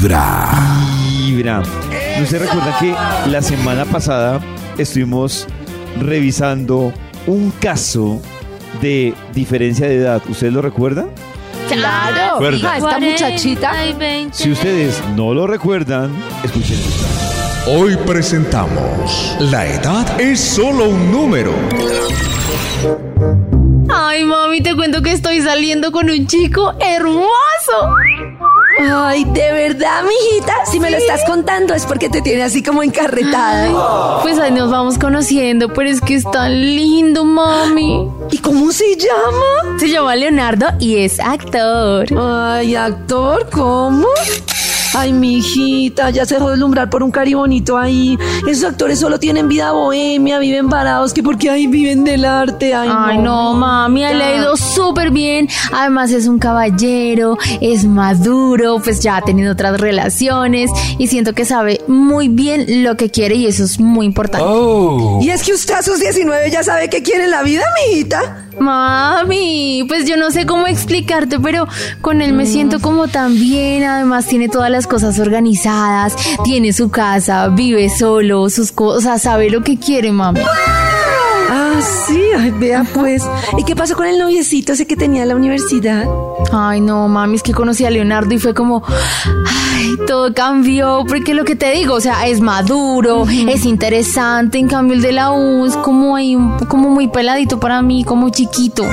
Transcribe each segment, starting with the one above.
Vibra. Vibra. ¿No se recuerdan que la semana pasada estuvimos revisando un caso de diferencia de edad? ¿Ustedes lo recuerdan? Claro, Recuerda. hija, esta muchachita. Si ustedes no lo recuerdan, escuchen. Hoy presentamos La edad es solo un número. Ay, mami, te cuento que estoy saliendo con un chico hermoso. Ay, de verdad, mijita. Si me lo estás contando es porque te tiene así como encarretada. Pues ahí nos vamos conociendo, pero es que es tan lindo, mami. ¿Y cómo se llama? Se llama Leonardo y es actor. Ay, actor, ¿cómo? Ay, mijita, ya se dejó deslumbrar por un cari bonito ahí. Esos actores solo tienen vida bohemia, viven parados, que porque ahí viven del arte. Ay, Ay, no, mami, él le ha ido súper bien. Además es un caballero, es maduro, pues ya ha tenido otras relaciones y siento que sabe muy bien lo que quiere y eso es muy importante. Y es que usted a sus 19 ya sabe qué quiere en la vida, mijita. Mami, pues yo no sé cómo explicarte, pero con él me siento como tan bien. Además, tiene todas las cosas organizadas, tiene su casa, vive solo, sus cosas, sabe lo que quiere, mami. Ah, sí, ay, vea pues. ¿Y qué pasó con el noviecito ese que tenía en la universidad? Ay, no, mami, es que conocí a Leonardo y fue como, ay, todo cambió, porque lo que te digo, o sea, es maduro, es interesante, en cambio el de la U es como ahí, como muy peladito para mí, como chiquito.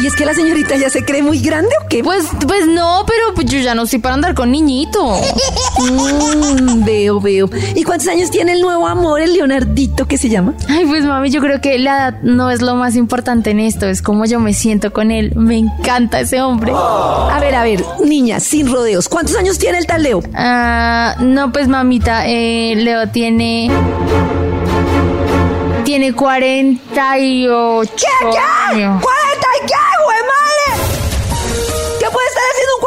¿Y es que la señorita ya se cree muy grande o qué? Pues, pues no, pero pues yo ya no estoy para andar con niñito. Mm, veo, veo. ¿Y cuántos años tiene el nuevo amor, el Leonardito que se llama? Ay, pues mami, yo creo que la edad no es lo más importante en esto, es como yo me siento con él. Me encanta ese hombre. A ver, a ver, niña, sin rodeos. ¿Cuántos años tiene el tal Leo? Ah, no, pues mamita, eh, Leo tiene. Tiene 48. ¿Qué, qué? años.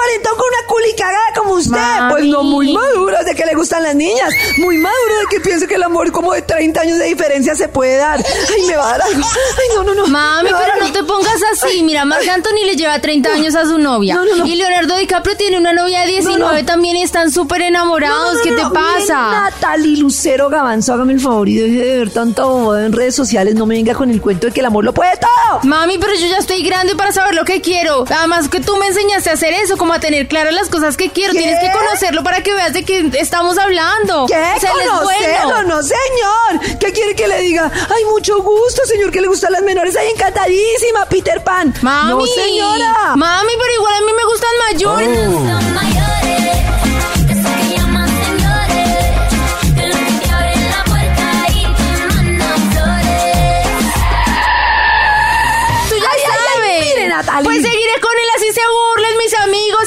Cuarentón con una culicagada como usted? Mami. Pues no, muy maduro de que le gustan las niñas. Muy maduro de que piense que el amor como de 30 años de diferencia se puede dar. Ay, me va a dar algo. Ay, no, no, no. Mami, pero no te pongas así. Mira, Marc Anthony le lleva 30 años a su novia. No, no, no. Y Leonardo DiCaprio tiene una novia de 19 No, no. también y están súper enamorados. ¿Qué te pasa? Natalie Lucero Gavanzo, hágame el favor y deje de ver bobada en redes sociales. No me venga con el cuento de que el amor lo puede todo. Mami, pero yo ya estoy grande para saber lo que quiero. Además que tú me enseñaste a hacer eso, como a tener claras las cosas que quiero. ¿Qué? Tienes que conocerlo para que veas de qué estamos hablando. ¿Qué? O bueno. No, señor. ¿Qué quiere que le diga? Ay, mucho gusto, señor, que le gustan las menores. Ay, encantadísima, Peter Pan. Mami. No, señora. Mami, pero igual a mí me gustan mayores. Natalie. Pues seguiré con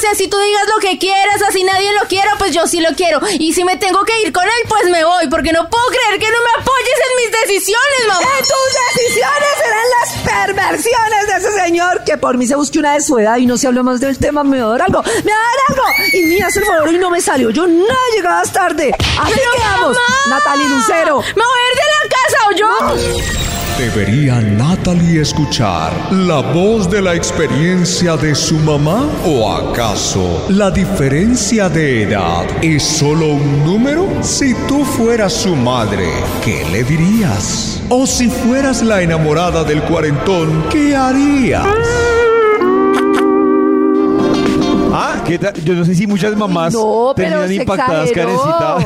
y así tú digas lo que quieras, así nadie lo quiera, pues yo sí lo quiero. Y si me tengo que ir con él, pues me voy, porque no puedo creer que no me apoyes en mis decisiones, mamá. Eh, tus decisiones serán las perversiones de ese señor que por mí se busque una de su edad y no se habló más del tema. Me va a dar algo, me va a dar algo. Y mira, hace el favor y no me salió. Yo no llegabas tarde. Así Pero, quedamos. Natalie Lucero. ¿Me voy a ir de la casa o yo? ¿Debería Natalie escuchar la voz de la experiencia de su mamá? ¿O acaso la diferencia de edad es solo un número? Si tú fueras su madre, ¿qué le dirías? O si fueras la enamorada del cuarentón, ¿qué harías? Ah, ¿qué tal? Yo no sé si muchas mamás No, pero terminan se impactadas, exageró.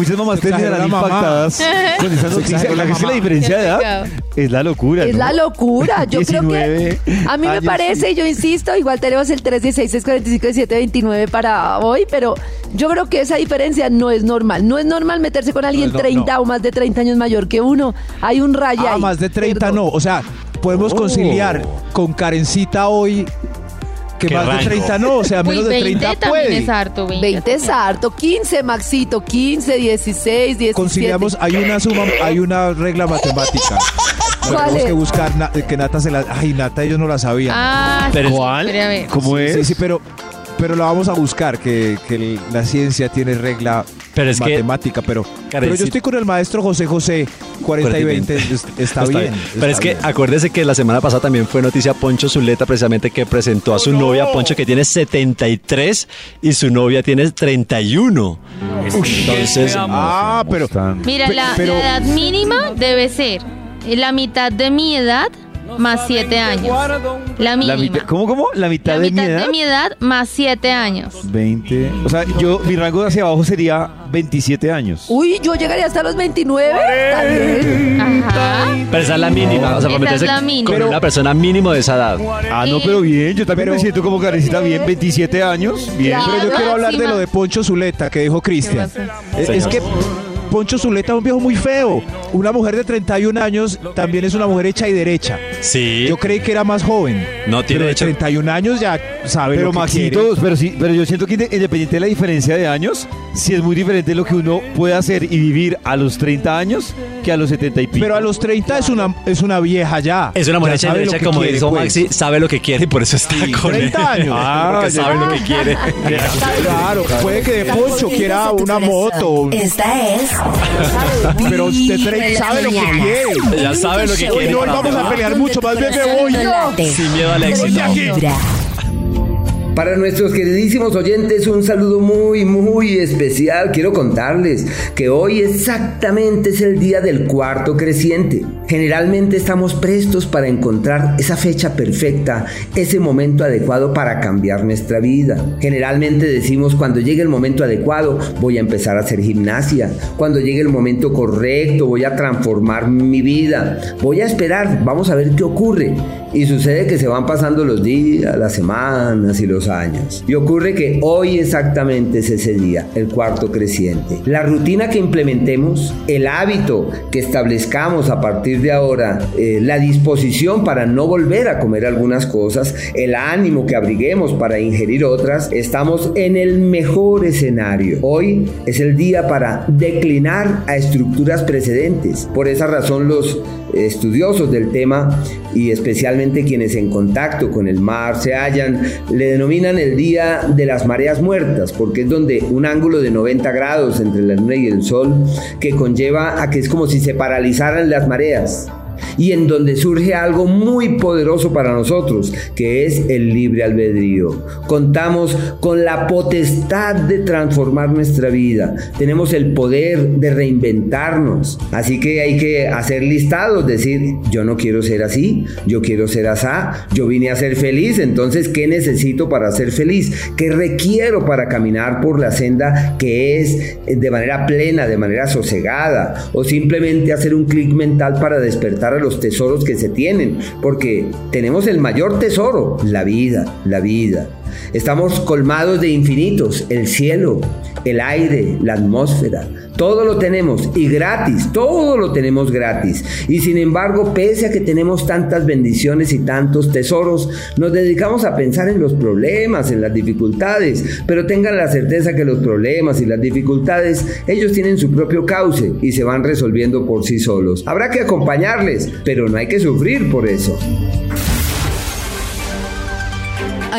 Muchas mamás terminarán impactadas con esa noticia. exageró la La, es que la diferencia de edad es la locura. Es ¿no? la locura. Yo creo 19 que a mí me parece, yo insisto, igual tenemos el 316 45 729 para hoy, pero yo creo que esa diferencia no es normal. No es normal meterse con alguien No, no, 30 no. o más de 30 años mayor que uno. Hay un rayo Ah, ahí. más de 30 Perdón. no. O sea, podemos Oh. conciliar con Karencita hoy que ¿Qué más rango? de 30 no. O sea, Uy, menos de 20 30 también puede. es harto, 20. 20 es harto, 15 Maxito, 15, 16, 17. Conciliamos, hay una suma, hay una regla matemática. ¿Cuál Tenemos es? que buscar na- que Nata se la. Ay, Nata, ellos no la sabían. Ah, ¿Pero cuál? espere, a ver. ¿Cómo es? Sí, sí, pero, pero la vamos a buscar, que, que la ciencia tiene regla Pero es que- matemática, pero, pero yo estoy con el maestro José José, 40 y 20, es- está, bien. Pero es que acuérdese que la semana pasada también fue noticia Poncho Zuleta, precisamente que presentó a su novia Poncho, que tiene 73 y su novia tiene 31. Entonces, Ah, pero... Mira, la, pero- la edad mínima debe ser la mitad de mi edad más 7 años. La La mínima. mitad, ¿Cómo, cómo? La mitad, La de mi mitad edad. de mi edad más 7 años. 20. O sea, yo, mi rango hacia abajo sería 27 años. Uy, yo llegaría hasta los 29. También. Ajá. pero esa es la mínima, o sea, para es meterse la mínima. con Pero- una persona mínimo de esa edad. Ah, no, Eh, pero bien. Yo también pero- me siento como carecita bien. 27 años. Bien. Claro. Pero yo quiero hablar de lo de Poncho Zuleta que dijo Cristian. ¿Qué Es, es que Poncho Zuleta es un viejo muy feo. Una mujer de 31 años también es una mujer hecha y derecha. Sí. Yo creí que era más joven. No, tiene pero de hecho- 31 años ya sabe Pero lo que Maxito, quiere. pero sí, pero yo siento que inde- independiente de la diferencia de años, sí es muy diferente lo que uno puede hacer y vivir a los 30 años que a los 70 y pico. Pero a los 30 es una, es una vieja ya. Es una mujer Ya hecha y derecha, como quiere, dijo pues. Maxi, sabe lo que quiere y por eso está con 30 él. años. Ah, Porque ya. sabe lo que quiere. Claro, puede que de Poncho quiera una moto. Esta es. Pero usted Vibra en tre- las sabe lo que quiere. Ya sabe lo que Hoy quiere. para vamos a pelear mucho, más bien me voy. Sin miedo al éxito. Para nuestros queridísimos oyentes, un saludo muy, muy especial. Quiero contarles que hoy exactamente es el día del cuarto creciente. Generalmente estamos prestos para encontrar esa fecha perfecta, ese momento adecuado para cambiar nuestra vida. Generalmente decimos cuando llegue el momento adecuado voy a empezar a hacer gimnasia. Cuando llegue el momento correcto voy a transformar mi vida. Voy a esperar, vamos a ver qué ocurre. Y sucede que se van pasando los días, las semanas y los años. Y ocurre que hoy exactamente es ese día, el cuarto creciente. La rutina que implementemos, el hábito que establezcamos a partir de ahora, eh, la disposición para no volver a comer algunas cosas, el ánimo que abriguemos para ingerir otras, estamos en el mejor escenario. Hoy es el día para declinar a estructuras precedentes. Por esa razón los estudiosos del tema y especialmente quienes en contacto con el mar se hallan, le denominan el día de las mareas muertas, porque es donde un ángulo de 90 grados entre la luna y el sol que conlleva a que es como si se paralizaran las mareas y en donde surge algo muy poderoso para nosotros, que es el libre albedrío. Contamos con la potestad de transformar nuestra vida, tenemos el poder de reinventarnos, así que hay que hacer listados, decir, yo no quiero ser así, yo quiero ser asá, yo vine a ser feliz, entonces, ¿qué necesito para ser feliz? ¿Qué requiero para caminar por la senda que es de manera plena, de manera sosegada, o simplemente hacer un clic mental para despertar a los tesoros que se tienen, porque tenemos el mayor tesoro, la vida, la vida. Estamos colmados de infinitos, el cielo, el aire, la atmósfera, todo lo tenemos y gratis, todo lo tenemos gratis. Y sin embargo, pese a que tenemos tantas bendiciones y tantos tesoros, nos dedicamos a pensar en los problemas, en las dificultades, pero tengan la certeza que los problemas y las dificultades, ellos tienen su propio cauce y se van resolviendo por sí solos. Habrá que acompañarles, pero no hay que sufrir por eso.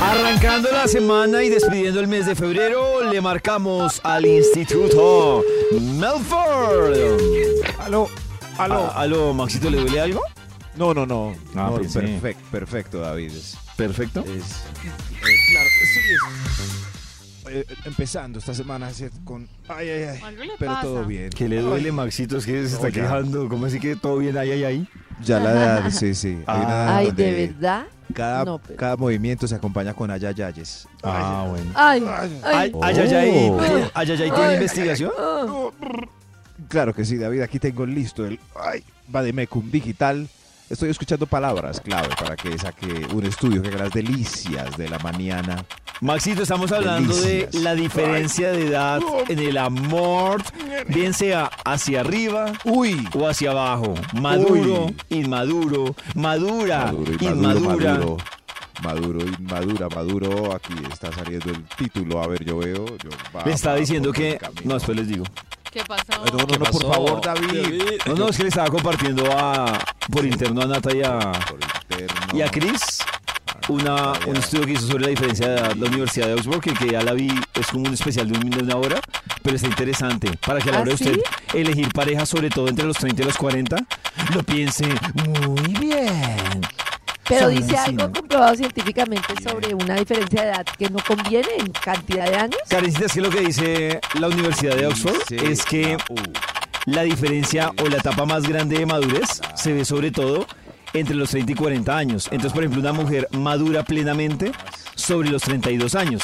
Arrancando la semana y despidiendo el mes de febrero, le marcamos al Instituto Melford. Aló, aló. Aló, Maxito, ¿le duele algo? No, no, no. Ah, no, pensé. perfecto, perfecto, David. Es, Perfecto. es- eh, claro, sí. es- eh, empezando esta semana con... Ay, ay, ay. Algo le Pero pasa. todo bien. ¿Qué le duele, Maxito? Es que se está ya. quejando. ¿Cómo así que todo bien ahí, ahí, ahí? Ya la edad, sí, sí. Hay una edad Ay, de verdad. Cada, No, pero- cada movimiento se acompaña con ayayayes. Ah, bueno. Ay, Ay, ay. ay, ay, ay, Oh. ay, ay, ay, ¿tiene investigación? Claro que sí, David. Aquí tengo listo el ay, Bademecum Digital. Estoy escuchando palabras clave para que saque un estudio que haga las delicias de la mañana Maxito, estamos hablando Delicias. de la diferencia de edad en el amor, bien sea hacia arriba Uy. o hacia abajo. Maduro, Uy. inmaduro, madura, Maduro, inmadura. Maduro, maduro, inmadura, maduro. Aquí está saliendo el título. A ver, yo veo. Yo, va, Le va diciendo que... No, después les digo. ¿Qué pasó? Ay, No, no, no, por favor, David. No, no, es que le estaba compartiendo a, por interno a Nata y a, y a Chris una, un estudio que hizo sobre la diferencia de edad la Universidad de Oxford, que, que ya la vi, es como un especial de, un- de una hora, pero está interesante. Para que a la ¿Ah, hora de sí? usted elegir pareja, sobre todo entre los 30 y los 40, lo piense muy bien. Pero Son dice algo comprobado científicamente sobre una diferencia de edad que no conviene en cantidad de años. Karencita, es que lo que dice la Universidad de Oxford es que la diferencia o la etapa más grande de madurez se ve sobre todo entre los 30 y 40 años. Entonces, por ejemplo, una mujer madura plenamente sobre los 32 años.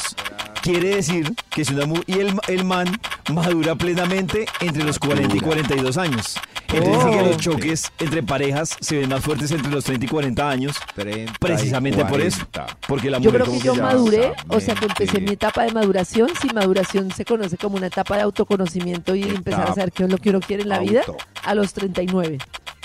Quiere decir que si una mu- y el, el man madura plenamente entre los 40 y 42 años. Entonces, dice que los choques entre parejas se ven más fuertes entre los 30 y 40 años, 30 y precisamente por eso. 40. Porque la Yo mujer creo como que yo maduré, o sea que empecé mi etapa de maduración. Si maduración se conoce como una etapa de autoconocimiento y empezar a saber qué es lo que uno quiere en la vida, a los 39.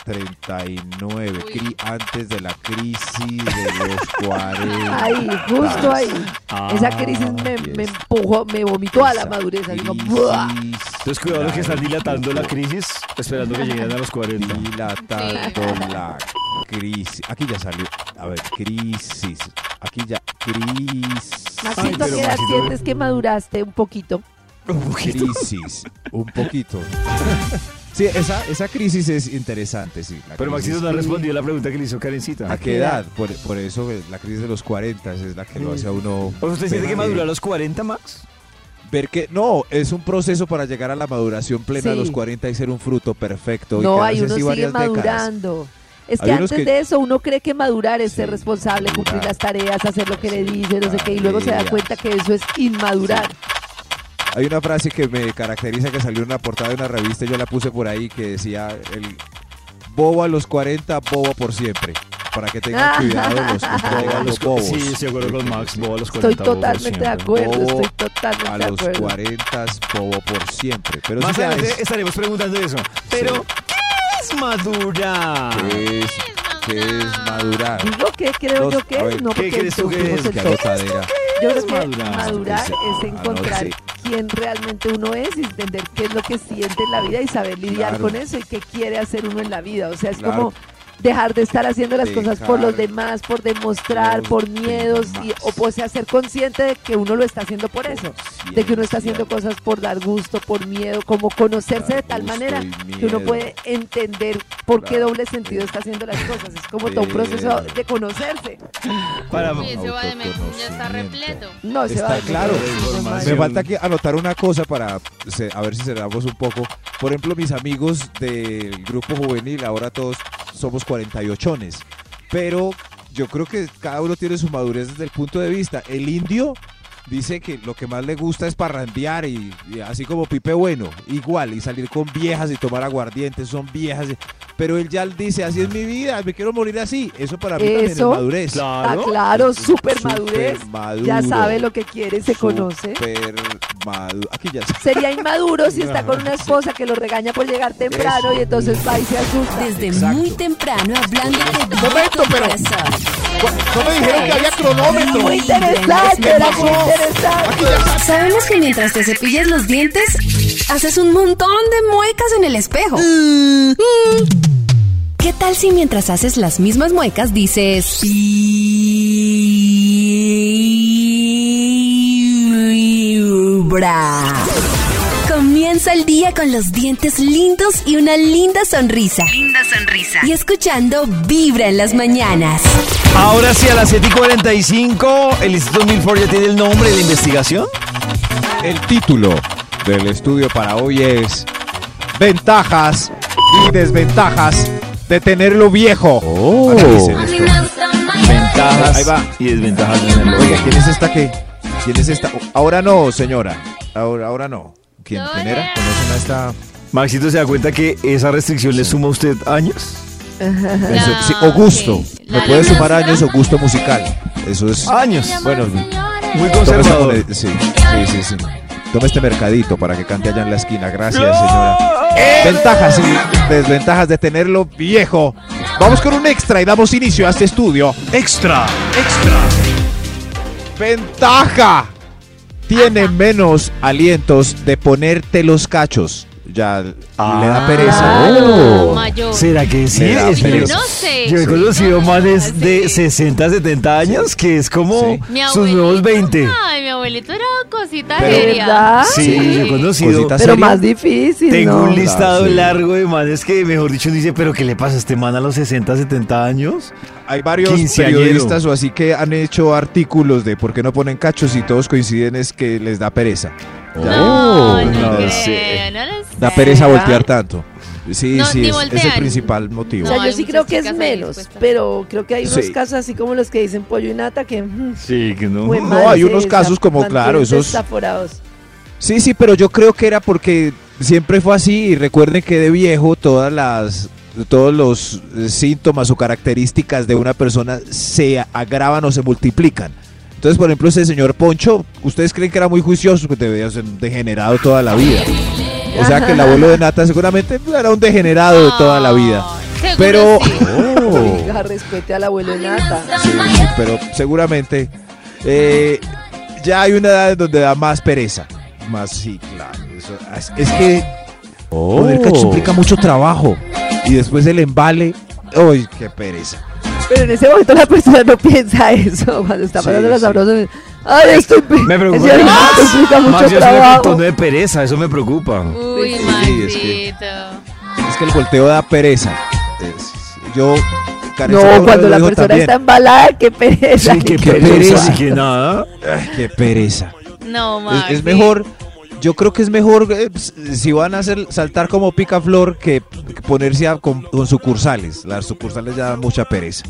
39, cri- antes de la crisis de los 40. Ahí, justo ahí. Ah, Esa crisis me, me empujó, me vomitó a la madurez. Entonces, cuidado los que están dilatando la crisis, esperando que lleguen a los 40. Dilatando la crisis. Aquí ya salió. A ver, crisis. Aquí ya. Crisis. Maxito, Ay, ¿a pero qué edad sientes que maduraste un poquito? Crisis. Un poquito. Sí, esa, esa crisis es interesante, sí. la Pero. Maxito no ha respondido la pregunta que le hizo Karencita. ¿A qué edad? Por, por eso eh, la crisis de los 40 es la que lo hace a uno. ¿O sea, ¿Usted siente que ver maduró a los 40, Max? Ver que no, es un proceso para llegar a la maduración plena de Sí. los 40 y ser un fruto perfecto. y No, quedarse ahí uno así sigue décadas. madurando. Es Hay que unos antes que- de eso uno cree que madurar es ser responsable, cumplir las tareas, hacer lo que le dice, no sé qué, y luego se da cuenta que eso es inmadurar. Hay una frase que me caracteriza que salió en una portada de una revista, yo la puse por ahí, que decía el bobo a los 40, bobo por siempre. Para que tengan cuidado los que están llegando bobos. Sí, acuerdo con Max, bobo a los 40. Estoy bobo por totalmente de siempre. acuerdo, Bobo estoy totalmente A de los acuerdo. 40, bobo por siempre. Pero Más adelante es, estaremos preguntando eso. Pero, ¿qué es madurar? ¿qué es, qué es madurar? Digo que creo yo que es, no ¿qué porque crees tú que es? agotadera. Yo creo que madurar? madurar es ah, encontrar quién realmente uno es y entender qué es lo que siente en la vida y saber lidiar con eso y qué quiere hacer uno en la vida. O sea, es como dejar de estar haciendo las cosas por los demás, por demostrar, los por miedos y, o por sea, ser consciente de que uno lo está haciendo por eso. De que uno está haciendo cosas por dar gusto, por miedo, como conocerse Dar de tal manera que uno puede entender por qué doble sentido está haciendo las cosas. Es como todo un proceso de conocerse. Para, Uy, ese va de ya está repleto. No, se Está va a claro. Me falta que anotar una cosa para a ver si cerramos un poco. Por ejemplo, mis amigos del grupo juvenil, ahora todos somos 48ones. Pero yo creo que cada uno tiene su madurez desde el punto de vista. El indio dice que lo que más le gusta es parrandear y, y así como Pipe Bueno, igual, y salir con viejas y tomar aguardientes, son viejas. pero él ya dice, así es mi vida, me quiero morir así. Eso para mí también es madurez. Ah, claro, súper Súper madurez. maduro. Ya sabe lo que quiere, se conoce. Súper maduro. Aquí ya Sería inmaduro si está con una esposa que lo regaña por llegar temprano y entonces va y se asusta. Desde Exacto. muy temprano hablando de Momento, pero- No me dijeron que había cronómetro. Muy interesante, era muy interesante. Sabemos que mientras te cepillas los dientes, haces un montón de muecas en el espejo. Mm. ¿Qué tal si mientras haces las mismas muecas dices... Vibra? Comienza el día con los dientes lindos y una linda sonrisa. Linda Y escuchando Vibra en las mañanas. Ahora sí, a las 7 y 45, el Instituto Milford ya tiene el nombre de la investigación. El título del estudio para hoy es Ventajas y desventajas de tenerlo viejo. Mayores. Ventajas Ahí va. y desventajas de tenerlo. Oiga, ¿quién es esta qué? ¿Quién es esta? Ahora no, señora. Ahora, ahora no. ¿Quién, ¿quién era? ¿Conocen a esta? Maxito se da cuenta que esa restricción le suma a usted años. Eso, sí, o gusto. Me puede sumar años o gusto musical. Eso es. Años. Bueno, Muy Tome este, conservador. mone- sí, sí, sí, sí. Tome este mercadito para que cante allá en la esquina. Gracias, señora. Ventajas y desventajas de tenerlo viejo. Vamos con un extra y damos inicio a este estudio. Extra, extra. Ventaja. Tiene menos alientos de ponerte los cachos. Ya le da pereza. Claro, mayor. ¿Será que sí? No sé. Yo he conocido manes Sí. de 60, 70 años que es como sus abuelito- nuevos 20. Ay, mi abuelito era cosita Pero- seria. Sí, yo he conocido. Pero seria. más difícil, Tengo ¿no? un listado Claro, sí. largo de manes que, mejor dicho, dice, pero ¿qué le pasa a este man a los 60, 70 años? Hay varios periodistas o así que han hecho artículos de por qué no ponen cachos y todos coinciden es que les da pereza. No, no, no creo, sé. no lo sé. Da pereza voltear tanto. Sí, No, sí, es, es el principal motivo. O sea, yo sí creo que es menos, pero creo que hay unos Sí. casos así como los que dicen pollo y nata que... mm, Sí, que no. hay unos casos como, claro, esos- desaforados. Sí, sí, pero yo creo que era porque siempre fue así y recuerden que de viejo todas las todos los síntomas o características de una persona se agravan o se multiplican. Entonces, por ejemplo, ese señor Poncho, ustedes creen que era muy juicioso, que debía ser un degenerado toda la vida. O sea que el abuelo de Nata seguramente era un degenerado de toda la vida. Seguro Pero sí. Oiga, respete al abuelo de nata. Sí, sí, pero seguramente eh, ya hay una edad en donde da más pereza. Más, sí, claro. eso- es, es que poner cachos implica mucho trabajo. Y después el embale. ¡Uy, qué pereza! Pero en ese momento la persona no piensa eso. Cuando está Sí, pasando la sí. sabrosa. Ay, estoy. pe- Me preocupa. Más, implica mucho yo un trabajo. de pereza, eso me preocupa. Uy, Sí, es que- Es que el volteo da pereza. Es- yo. No, cuando la persona también. está embalada, qué pereza. Sí, qué qué pereza, pereza. que nada. Ay, ¡Qué pereza! No, Es, Maxi. es mejor, yo creo que es mejor eh, s- si van a hacer saltar como picaflor que, ponerse a- con, con sucursales. Las sucursales ya dan mucha pereza.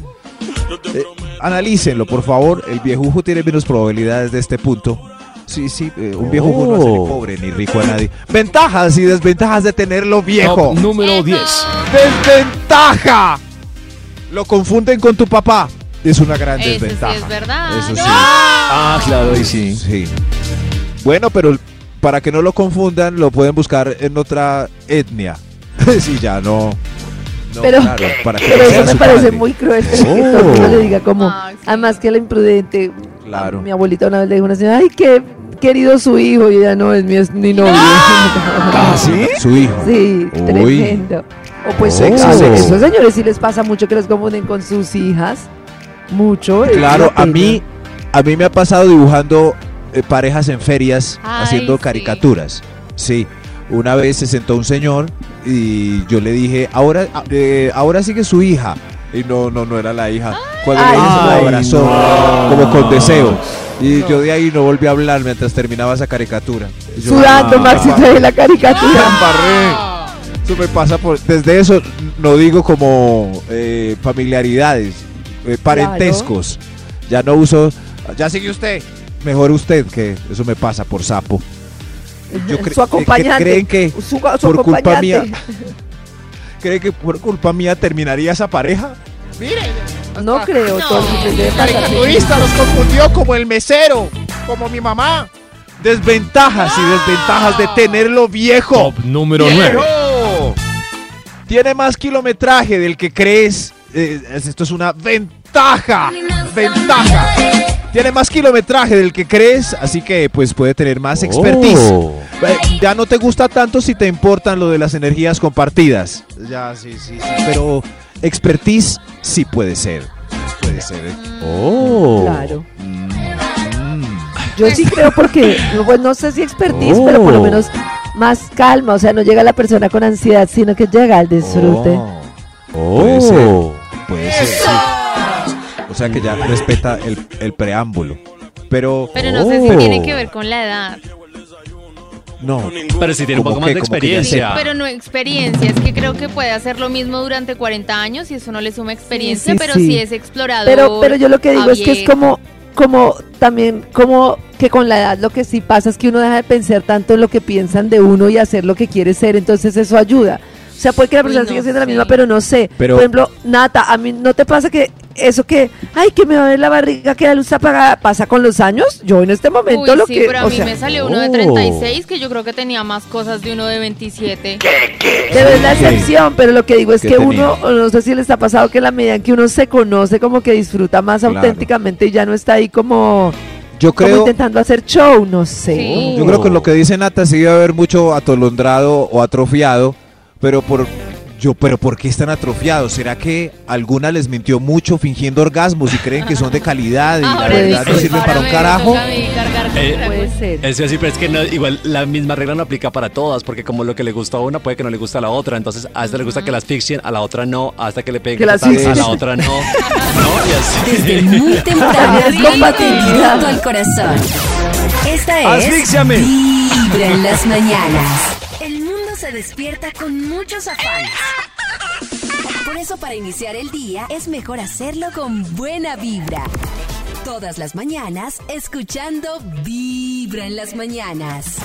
Eh, analícenlo, por favor. El viejujo tiene menos probabilidades de este punto. Sí, sí, eh, un viejujo no hace ni pobre ni rico a nadie. Ventajas y desventajas de tenerlo viejo. número 10. ¡Desventaja! Lo confunden con tu papá. Es una gran Eso sí desventaja. es verdad. Eso sí. Ah, claro, ahí sí. Sí. Bueno, pero para que no lo confundan, lo pueden buscar en otra etnia. sí, ya no. no, Pero- claro, para que Pero no eso me parece padre. muy cruel. pero que todo el mundo le diga como. Maxi. Además que la imprudente. Claro. Mi abuelita una vez le dijo a una señora, ay, qué querido su hijo. Y ella no, es mi, es mi novio. ¿Ah, sí? Su hijo. Sí, Uy. tremendo. O pues Oh. Esos señores sí les pasa mucho que los confunden con sus hijas. Mucho. es Claro, a mí, a mí me ha pasado dibujando eh, parejas en ferias Ay, haciendo caricaturas. Sí. Una vez se sentó un señor y yo le dije, ahora, ah, eh, ahora sigue su hija. Y no, no, no era la hija. Cuando Ay, le dije, se la abrazó, no. como con deseo. Y yo de ahí no volví a hablar mientras terminaba esa caricatura. Yo, Sudando, ah, de la caricatura. embarré. Eso me pasa por. Desde eso no digo como eh, familiaridades, eh, parentescos. Ya no uso. Ya sigue usted. Mejor usted, que eso me pasa por sapo. Yo cre- su acompañante. que creen que su, su por culpa mía- ¿Cree que por culpa mía terminaría esa pareja? No creo, No. todo el pasar. los confundió como el mesero, como mi mamá. Desventajas y desventajas de tenerlo viejo. número ¡Viejo! Tiene más kilometraje del que crees. Eh, esto es una ventaja. Ventaja. Tiene más kilometraje del que crees, así que pues puede tener más expertise. Eh, Ya no te gusta tanto si te importan lo de las energías compartidas. Ya, sí, sí, sí. Pero expertise sí puede ser. Puede ser. eh. Claro. Mm. Yo sí creo porque, pues no sé si expertise, pero por lo menos más calma. O sea, no llega la persona con ansiedad, sino que llega al disfrute. Oh. Puede ser. Puede ser, sí. O sea que ya respeta el, el preámbulo. Pero. Pero no sé si tiene que ver con la edad. No. Pero si tiene un poco más que- de experiencia. Pero no experiencia, es que creo que puede hacer lo mismo durante 40 años y eso no le suma experiencia, sí, pero sí. sí es explorador. Pero, pero yo lo que digo es que es como, como también, como que con la edad lo que sí pasa es que uno deja de pensar tanto en lo que piensan de uno y hacer lo que quiere ser, entonces eso ayuda. O sea, puede que la Uy, persona no siga siendo la misma, pero no sé. Pero- Por ejemplo, Nata, a mí no te pasa que eso que, ay, que me va a ver la barriga, que la luz está apagada, pasa con los años. Yo en este momento Uy, lo sí, que, pero a o mí sea, me salió uno de Oh. 36 que yo creo que tenía más cosas de uno de 27. Pero es la excepción, pero lo que digo es ¿Qué que tenía? uno, no sé si les ha pasado que en la medida en que uno se conoce, como que disfruta más Claro. auténticamente y ya no está ahí como, Yo como creo, intentando hacer show, no sé. Sí. yo creo que lo que dice Nata sí debe haber mucho atolondrado o atrofiado, pero por yo, pero ¿por qué están atrofiados? ¿Será que alguna les mintió mucho fingiendo orgasmos y creen que son de calidad y la Ahora verdad no sirven ahora para un carajo? Eh, Puede ser. Sí, pero es que no, igual la misma regla no aplica para todas, porque como lo que le gusta a una puede que no le gusta a la otra. Entonces, a esta le gusta que la asfixien, a la otra no, hasta que le peguen Que la a la otra no. No, y así. Desde muy temprano, Es compatibilidad. al corazón. Esta es Asfíxiame. Vibra en las mañanas. Despierta con muchos afanes. Por eso para iniciar el día es mejor hacerlo con buena vibra. Todas las mañanas escuchando Vibra en las mañanas.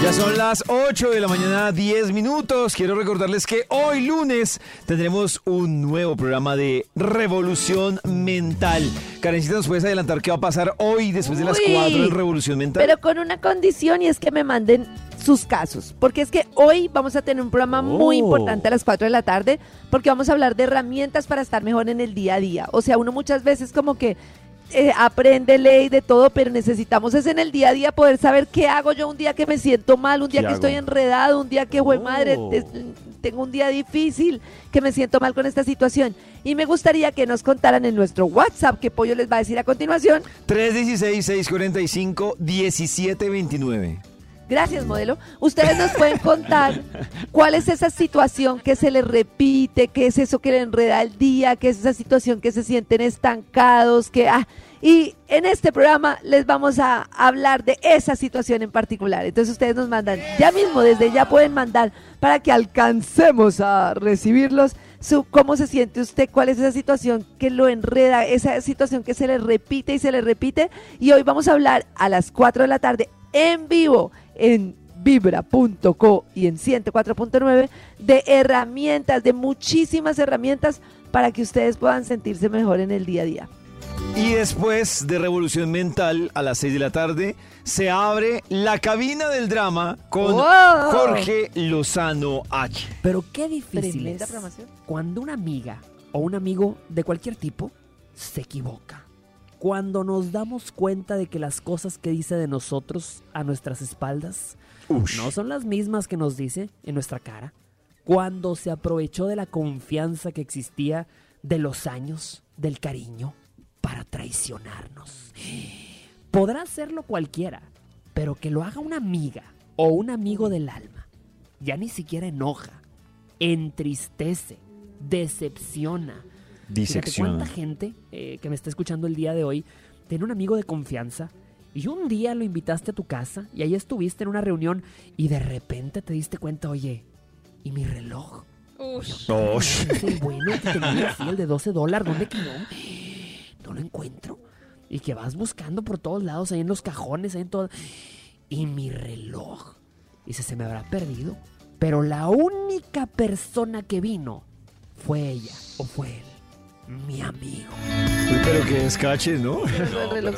Ya son las 8 de la mañana, 10 minutos. Quiero recordarles que hoy lunes tendremos un nuevo programa de Revolución Mental. Karencita, ¿nos puedes adelantar qué va a pasar hoy después de las Uy, 4 en Revolución Mental? Pero con una condición y es que me manden sus casos. Porque es que hoy vamos a tener un programa muy Oh. importante a las 4 de la tarde porque vamos a hablar de herramientas para estar mejor en el día a día. O sea, uno muchas veces como que eh, aprende, lee de todo, pero necesitamos es en el día a día poder saber qué hago yo un día que me siento mal, un día ¿Qué que hago? estoy enredado, un día que, güey, madre, Oh. es- tengo un día difícil, que me siento mal con esta situación. Y me gustaría que nos contaran en nuestro WhatsApp, que Pollo les va a decir a continuación, 316-645-1729. Gracias, modelo. Ustedes nos pueden contar cuál es esa situación que se les repite, qué es eso que le enreda el día, qué es esa situación que se sienten estancados, que ah, y en este programa les vamos a hablar de esa situación en particular. Entonces ustedes nos mandan ya mismo, desde ya pueden mandar para que alcancemos a recibirlos. Su, ¿Cómo se siente usted? ¿Cuál es esa situación que lo enreda? Esa situación que se le repite y se le repite. Y hoy vamos a hablar a las 4 de la tarde en vivo en vibra.co y en 104.9 de herramientas, de muchísimas herramientas para que ustedes puedan sentirse mejor en el día a día. Y después de Revolución Mental, a las 6 de la tarde, se abre la cabina del drama con ¡Wow! Jorge Lozano H. Pero qué difícil es programación. cuando una amiga o un amigo de cualquier tipo se equivoca. Cuando nos damos cuenta de que las cosas que dice de nosotros a nuestras espaldas no son las mismas que nos dice en nuestra cara. Cuando se aprovechó de la confianza que existía, de los años, del cariño, para traicionarnos. Podrá hacerlo cualquiera, pero que lo haga una amiga o un amigo del alma, ya ni siquiera enoja, entristece, decepciona. Fíjate cuánta gente eh, que me está escuchando el día de hoy tiene un amigo de confianza y un día lo invitaste a tu casa y ahí estuviste en una reunión y de repente te diste cuenta, oye, ¿y mi reloj? Ush. Es el bueno que tenía así, el de 12 dólares, ¿dónde quedó? No lo encuentro. Y que vas buscando por todos lados, ahí en los cajones, ahí en todo. Y mi reloj. Dice, se me habrá perdido. Pero la única persona que vino fue ella o fue él. Mi amigo. Uy, pero que descaches, ¿no?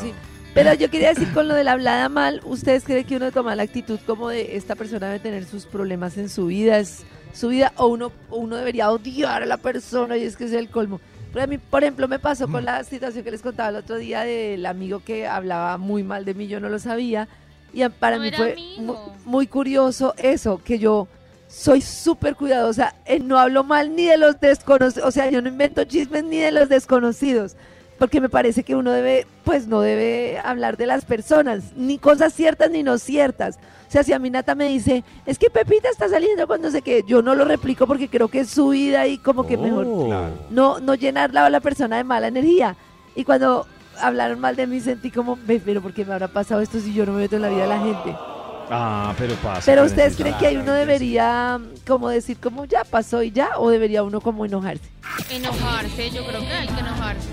Sí. Pero yo quería decir con lo de la hablada mal, ¿ustedes creen que uno toma la actitud como de esta persona debe tener sus problemas en su vida, es su vida, o uno, o uno debería odiar a la persona y es que es el colmo? Pero a mí, por ejemplo, me pasó con la situación que les contaba el otro día del amigo que hablaba muy mal de mí, yo no lo sabía. Y para No mí fue muy, curioso eso, que yo soy súper cuidadosa, eh, no hablo mal ni de los desconocidos, o sea, yo no invento chismes ni de los desconocidos, porque me parece que uno debe, pues no debe hablar de las personas, ni cosas ciertas ni no ciertas. O sea, si a mi nata me dice, es que Pepita está saliendo cuando sé que yo no lo replico porque creo que es su vida y como que mejor no, no llenarla a la persona de mala energía. Y cuando hablaron mal de mí sentí como, "Ve, pero ¿por qué me habrá pasado esto si yo no me meto en la vida de la gente? Ah, pero pasa. Pero ustedes creen que ahí uno debería como decir como ya pasó y ya o debería uno como enojarse. Enojarse, yo creo que hay que enojarse.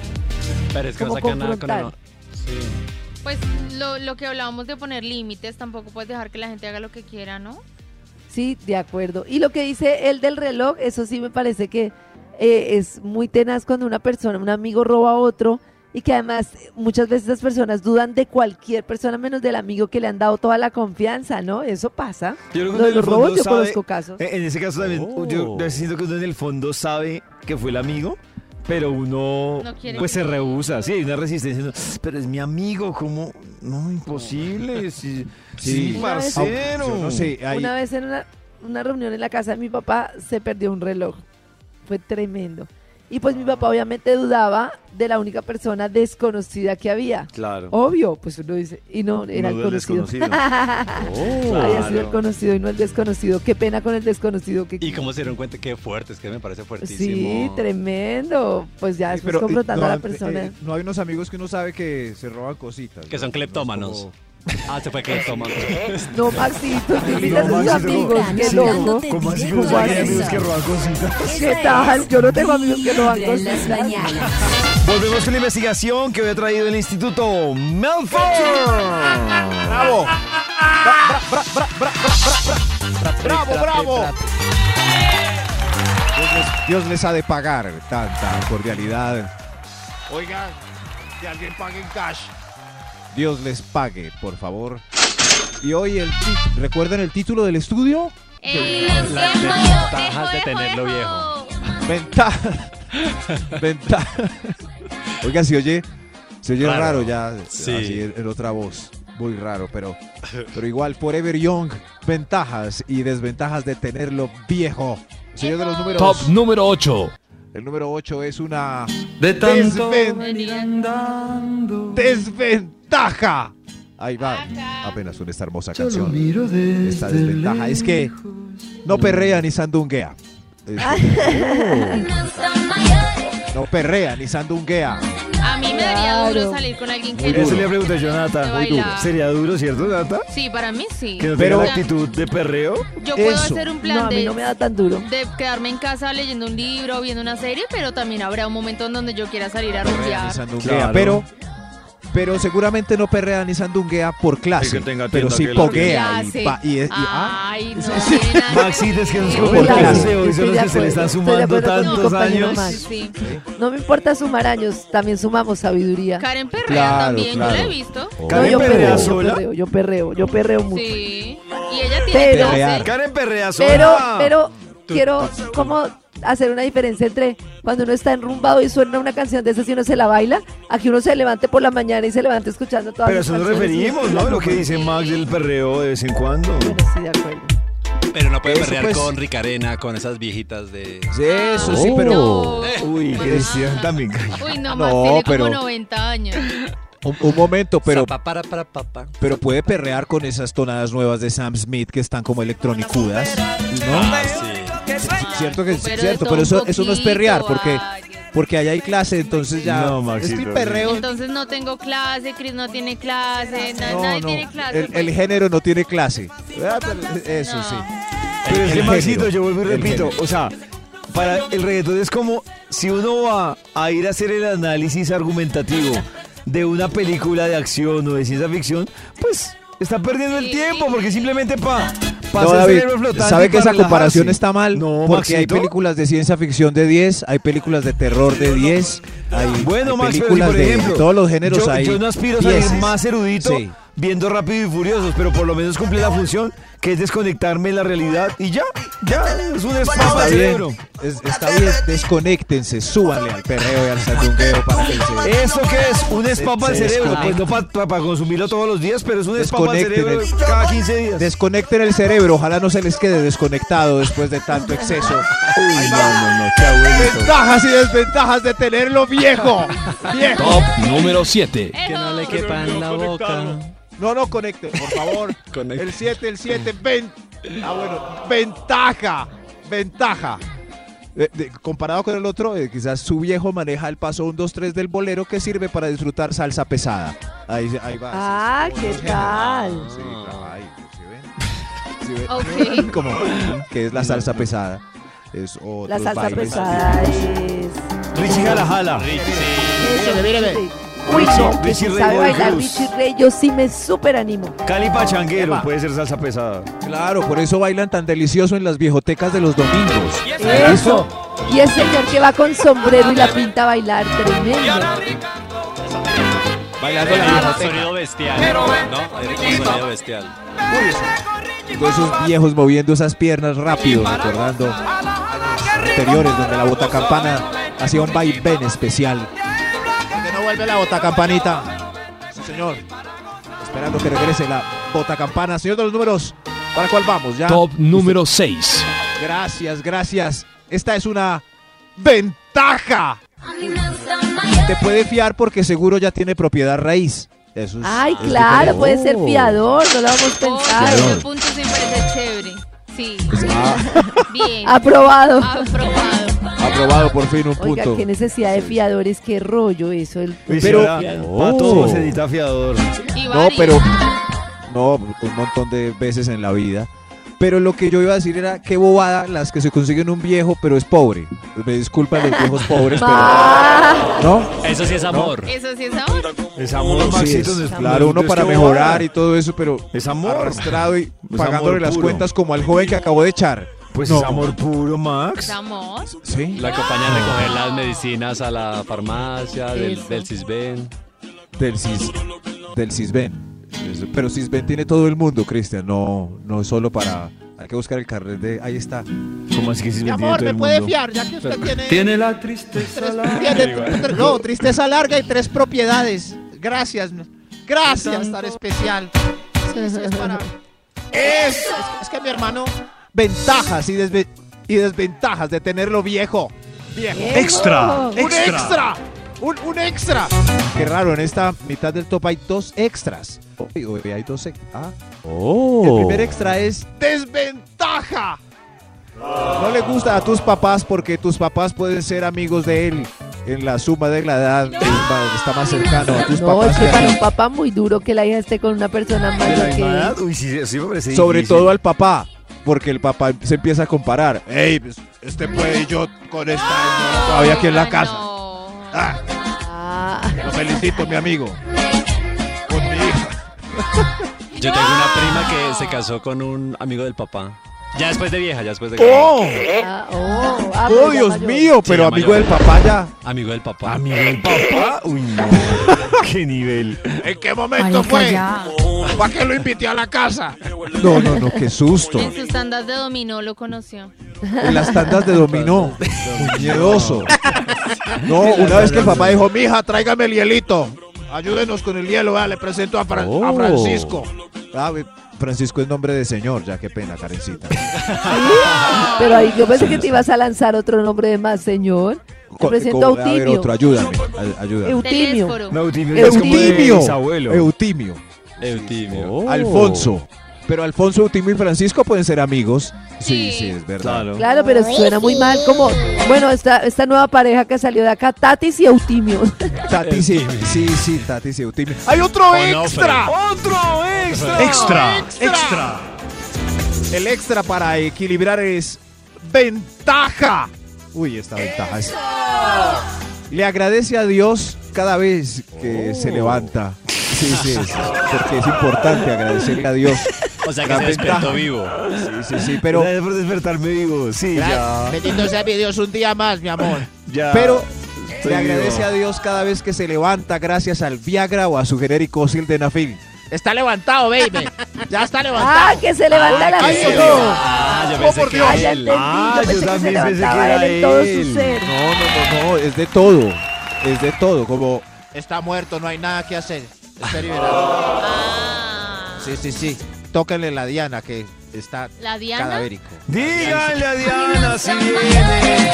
Pero es que no saca nada con confrontar. eno- Sí. Pues lo, lo que hablábamos de poner límites, tampoco puedes dejar que la gente haga lo que quiera, ¿no? Sí, de acuerdo. Y lo que dice el del reloj, eso sí me parece que eh, es muy tenaz cuando una persona, un amigo roba a otro y que además eh, muchas veces las personas dudan de cualquier persona menos del amigo que le han dado toda la confianza, ¿no? Eso pasa. Yo creo que en el los robos fondo yo sabe- conozco casos. En ese caso también, Oh. yo, siento que uno en el fondo sabe que fue el amigo, pero uno No pues se rehúsa, sí, hay una resistencia. pero es mi amigo, ¿cómo? No, imposible. Sí, sí, Una vez- parcero. Yo no sé, hay- Una vez en una, una reunión en la casa de mi papá se perdió un reloj. Fue tremendo. Y pues mi papá obviamente dudaba de la única persona desconocida que había. Claro. Obvio, pues uno dice, y no, era No el conocido. desconocido. Había sido el conocido y no el desconocido. Qué pena con el desconocido. Que... ¿Y cómo se dieron cuenta? Qué fuerte, es que me parece Sí, fuertísimo. tremendo. Pues ya Sí, después pero, confrontando no, a la persona. eh, no hay unos amigos que uno sabe que se roban cositas. Que ¿no? son cleptómanos. Ah, se fue cleptómano. no, Maxito, tú invitas a tus amigos. Qué loco. llegándote ¿Cómo así que amigos que roban cositas? ¿Qué tal? Yo no tengo amigos que roban Vibra en las cositas. mañanas. Volvemos con la investigación que hoy ha traído el Instituto Melford. ¡Bravo! ¡Bravo, bravo! Dios les, Dios les ha de pagar tanta cordialidad. Oigan, que alguien pague en cash. Dios les pague, por favor. Y hoy el ¿recuerdan el título del estudio? Las desventajas de tenerlo viejo. Ventaja. Ventaja. Oiga, se oye, se oye Raro. raro ya, Sí. así en, en otra voz. Muy raro, pero, pero igual, Forever Young, ventajas y desventajas de tenerlo viejo. Señor de los números. Top número 8. El número 8 es una De tanto desven- desventaja. Ahí va, apenas suena esta hermosa canción. Esta desventaja es que no perrea ni sandunguea. Es- no perrea ni sandunguea. A mí me daría duro salir con alguien que Muy no. Eso le pregunté a Jonathan. De bailar. ¿Sería duro, cierto, Nata? Sí, para mí sí. Que no Pero- tenga la actitud de perreo. Yo puedo Eso. hacer un No, plan a mí de, no me da tan duro. de quedarme en casa leyendo un libro o viendo una serie, pero también habrá un momento en donde yo quiera salir a rumbear. Claro. pero pero seguramente no perrea ni sandunguea por clase, que tenga pero sí poguea y, Clase. pa- y es- y- ah, Ay, no Sí. Maxi, es que nos Por como clase. clase hoy son los que se le están sumando tantos años. Sí. No me importa sumar años, también sumamos sabiduría. Karen Perrea Claro, también, yo claro. la he visto. No, Karen yo perrea perreo, yo sola. perreo, yo perreo, yo perreo mucho. Sí. Y ella tiene Pero-. Karen perrea sola. Pero, pero quiero como hacer una diferencia entre cuando uno está enrumbado y suena una canción de esas y uno se la baila, a que uno se levante por la mañana y se levante escuchando todas Pero las eso nos referimos. ¿no? Lo que dice Max del perreo de vez en cuando. Bueno, sí, de acuerdo. Pero no puede Eso, perrear pues. con Ricarena, con esas viejitas de... sí, eso sí, pero No. Uy, Cristian también. Uy, no, No, Max tiene pero- como 90 años. un, un momento, pero Zapa, para, para, pa, pa. pero puede perrear con esas tonadas nuevas de Sam Smith que están como electronicudas, ¿no? Ah, sí. Cierto que Pero cierto, eso pero eso, eso no es poquito, perrear porque porque allá hay clase, entonces ya No, es que perreo Entonces no tengo clase, Chris no tiene clase, na- no, nadie no, tiene clase. el, el pues. género no tiene clase. Pero Eso No. sí. Pero es que Maxito, yo vuelvo y repito, o sea, para el reggaetón es como si uno va a ir a hacer el análisis argumentativo de una película de acción o de ciencia ficción, pues está perdiendo el Sí. tiempo porque simplemente para No, David, ¿sabe que esa comparación está mal? No, porque hay películas de ciencia ficción de 10, hay películas de terror de 10, hay, Bueno, hay Max, pero si, películas por de- ejemplo, de todos los géneros yo, hay. yo no aspiro a salir 10. más erudito Sí. viendo Rápido y Furiosos, pero por lo menos cumple la función que es desconectarme de la realidad y ya, ya, es un spa Está para el bien, cerebro. es- está bien, desconéctense, súbanle al perreo y al sandungueo para que se... ¿Esto qué es? Un spa para el cerebro. Pues no para consumirlo todos los días, pero es un spa para el cerebro el- cada 15 días. Desconecten el cerebro, ojalá no se les quede desconectado después de tanto exceso. Uy, no, no, no, qué abuelito. Ventajas y desventajas de tenerlo viejo. Viejo. Top número 7. Que no le quepa en la boca. No, no, conecte, por favor. Conecte. El 7, el 7, ven. Ah, bueno, ventaja, ventaja. Eh, de- comparado con el otro, eh, quizás su viejo maneja el paso 1, 2, 3 del bolero que sirve para disfrutar salsa pesada. Ahí, ahí va. Ah, sí, sí, ¿qué sí, tal? Sí, ahí, ¿sí ven? ¿Sí ven? Ok. Como que es la salsa pesada. Es La otros salsa bailes. pesada es... Richie jala jala. Sí. Uy, no, Richie sabe bailar. Richie yo sí me súper animo. Cali Pachanguero, Epa. puede ser salsa pesada. Claro, por eso bailan tan delicioso en las viejotecas de los domingos. Eso. Y el señor que va con sombrero y la pinta a bailar, tremendo. Bailando la viejoteca. Sonido bestial. ¿No? Hay un sonido bestial. Todos esos viejos moviendo esas piernas rápido, recordando anteriores donde la botacampana hacía un vaivén especial. ¿Por qué no vuelve la botacampanita? Sí, señor. Esperando que regrese la botacampana. Señor de los números, ¿para cuál vamos? ¿Ya? Top número 6. Gracias, gracias. Esta es una ventaja. Te puede fiar porque seguro ya tiene propiedad raíz. Eso es- Ay, es claro, diferente. puede ser fiador, no lo vamos a Oh, pensar. ese punto sí me parece chévere. Sí. Ah, Bien. Aprobado. Aprobado. Aprobado por fin un Oiga, punto. qué necesidad de fiadores, qué rollo eso. El Pero- sí, para Oh. todo se necesita fiador. No, pero. No, un montón de veces en la vida. Pero lo que yo iba a decir era qué bobada las que se consiguen un viejo, pero es pobre. Me disculpan los viejos pobres, pero. ¿No? Eso sí es amor. Eso sí es amor. Es amor, Sí, Maxito. es- es- claro, no uno es para mejorar bobada. y todo eso, pero Es amor. arrastrado y Es pagándole las cuentas como al joven que acabó de echar. Pues No. es amor puro, Es Max. amor. Sí. La acompaña a recoger las medicinas a la farmacia, del, Cisben. Del Cis. Del Cisben. Pero Cisben tiene todo el mundo, Cristian. No, no es solo para. Hay que buscar el carnet de. Ahí está. ¿Cómo así que si Mi amor, ¿me puede mundo? fiar? Ya que usted tiene... Tiene la tristeza. tres- tiene tr- no, tristeza larga y tres propiedades. Gracias. Gracias, tan especial. Sí, sí, es para... Es, es, es que mi hermano... Ventajas y, desve- y desventajas de tenerlo viejo. Viejo. Extra, Un extra. Un, un extra. Qué raro, en esta mitad del top hay dos extras. Hoy hoy hay dos Ah, Oh. el primer extra es desventaja. No le gusta a tus papás porque tus papás pueden ser amigos de él en la suma de la edad. va- Está más cercano a tus no, papás. es que para un papá muy duro que la hija esté con una persona ¿De mayor que? Uy, sí, sí parece Sobre difícil. todo al papá. Porque el papá se empieza a comparar. Ey, pues, este puede y yo con esta señora todavía aquí en la casa. no. Ah, Ah, lo felicito, mi amigo. Con mi hija. Yo tengo una prima que se casó con un amigo del papá. Ya después de vieja, ya después de ¡Oh! ah, oh, ah, ¡Oh, pues ya Dios mayor. mío! Pero ya amigo mayor. del papá ya. Amigo del papá. Amigo del papá. Uy, no. Qué nivel. ¿En qué momento Marica, fue? ya. ¿Para qué lo invité a la casa? No, no, no, qué susto. En sus tandas de dominó lo conoció. En las tandas de dominó. Miedoso. No, una vez que el papá dijo, Mija, tráigame el hielito. Ayúdenos con el hielo, vea, le presento a, Fra- a Oh. Francisco. ah, ve, Francisco es nombre de señor, ya qué pena, Karencita. Pero ahí yo pensé que te ibas a lanzar otro nombre de más, señor. Te presento a A ver, Eutimio. otro, ayúdame. Ayúdame. Eutimio. No, Eutimio ya es como de Eutimio. bisabuelo. Eutimio. Eutimio. Alfonso. Pero Alfonso, Eutimio y Francisco pueden ser amigos. Sí, Sí. sí, es verdad. Claro. Claro, pero suena muy mal como, bueno, esta, esta nueva pareja que salió de acá, Tatis y Eutimio. Tati, sí, sí, sí, Tati, sí, Eutimio. ¡Hay otro extra! ¡Otro extra! Extra. ¡Extra! El extra para equilibrar es ventaja. Uy, esta ventaja es. Le agradece a Dios cada vez que se levanta. Sí, sí, es, porque es importante agradecerle a Dios. O sea que La se despertó ventaja. vivo. Sí, sí, sí, pero, Gracias por despertarme vivo. Sí, ya. Bendito sea mi Dios un día más, mi amor. ya. pero le agradece vivo. a Dios cada vez que se levanta gracias al Viagra o a su genérico Sildenafil. Está levantado, baby. Ya está Ah, levantado. que se levanta la amigo. Dios mío. Ah, yo Oh, pensé por que Dios. Ah, él. Ah, yo que también pensé que era él todo su ser. No, no, no, no, es de todo. Es de todo, como Está muerto, no hay nada que hacer. Está liberado. Ah. Sí, sí, sí. Tóquenle la Diana que está ¿La Diana? cadavérico. Díganle a Diana si viene.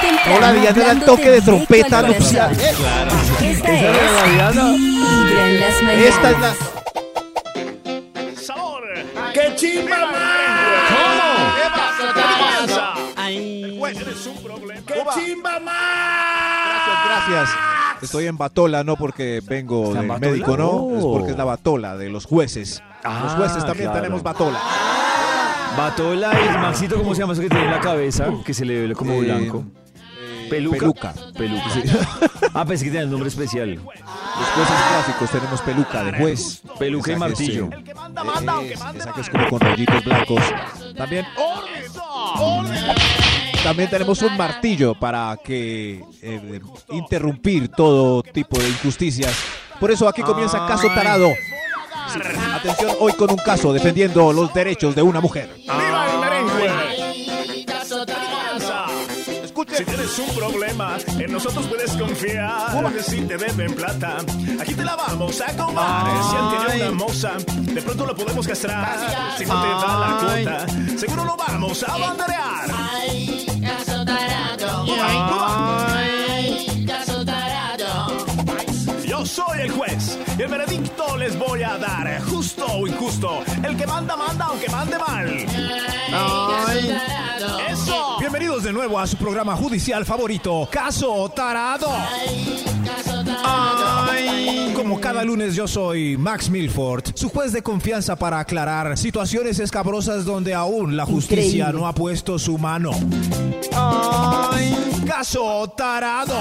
Temprano, Hola, Diana, era el toque de trompeta al nupcial. Claro. Esta ¿Esa era la es Diana? Esta es la ¡Qué chimba ¡Qué chimba Gracias, gracias. Estoy en Batola, no porque vengo ¿Está en del Batola? médico, no, Oh. es porque es la Batola de los jueces. Ah, los jueces también claro. tenemos Batola. Batola y Maxito, ¿cómo se llama eso que tiene en la cabeza? Que se le ve como Eh, blanco. eh, ¿Peluca? Peluca. Peluca. Ah, pensé que tenía el nombre especial. Los jueces clásicos tenemos peluca de juez. Peluca y Esa que es, martillo. eh, es- esa que es como con rollitos blancos. También, también tenemos un martillo para que eh, interrumpir todo tipo de injusticias. Por eso aquí comienza Caso Tarado. Atención, hoy con un caso defendiendo los derechos de una mujer. ¡Viva el merengue! Si tienes un problema, en nosotros puedes confiar. Si te deben plata, aquí te la vamos a cobrar. Si tiene una moza, de pronto lo podemos castrar. Si no te da la cuota, seguro lo vamos a banderear. Soy el juez y el veredicto les voy a dar. Justo o injusto, el que manda, manda, aunque mande mal. ¡Eso! Bienvenidos de nuevo a su programa judicial favorito, Caso Tarado. Ay. Como cada lunes yo soy Max Milford, su juez de confianza para aclarar situaciones escabrosas donde aún la justicia Increíble. no ha puesto su mano. Ay. Caso Tarado.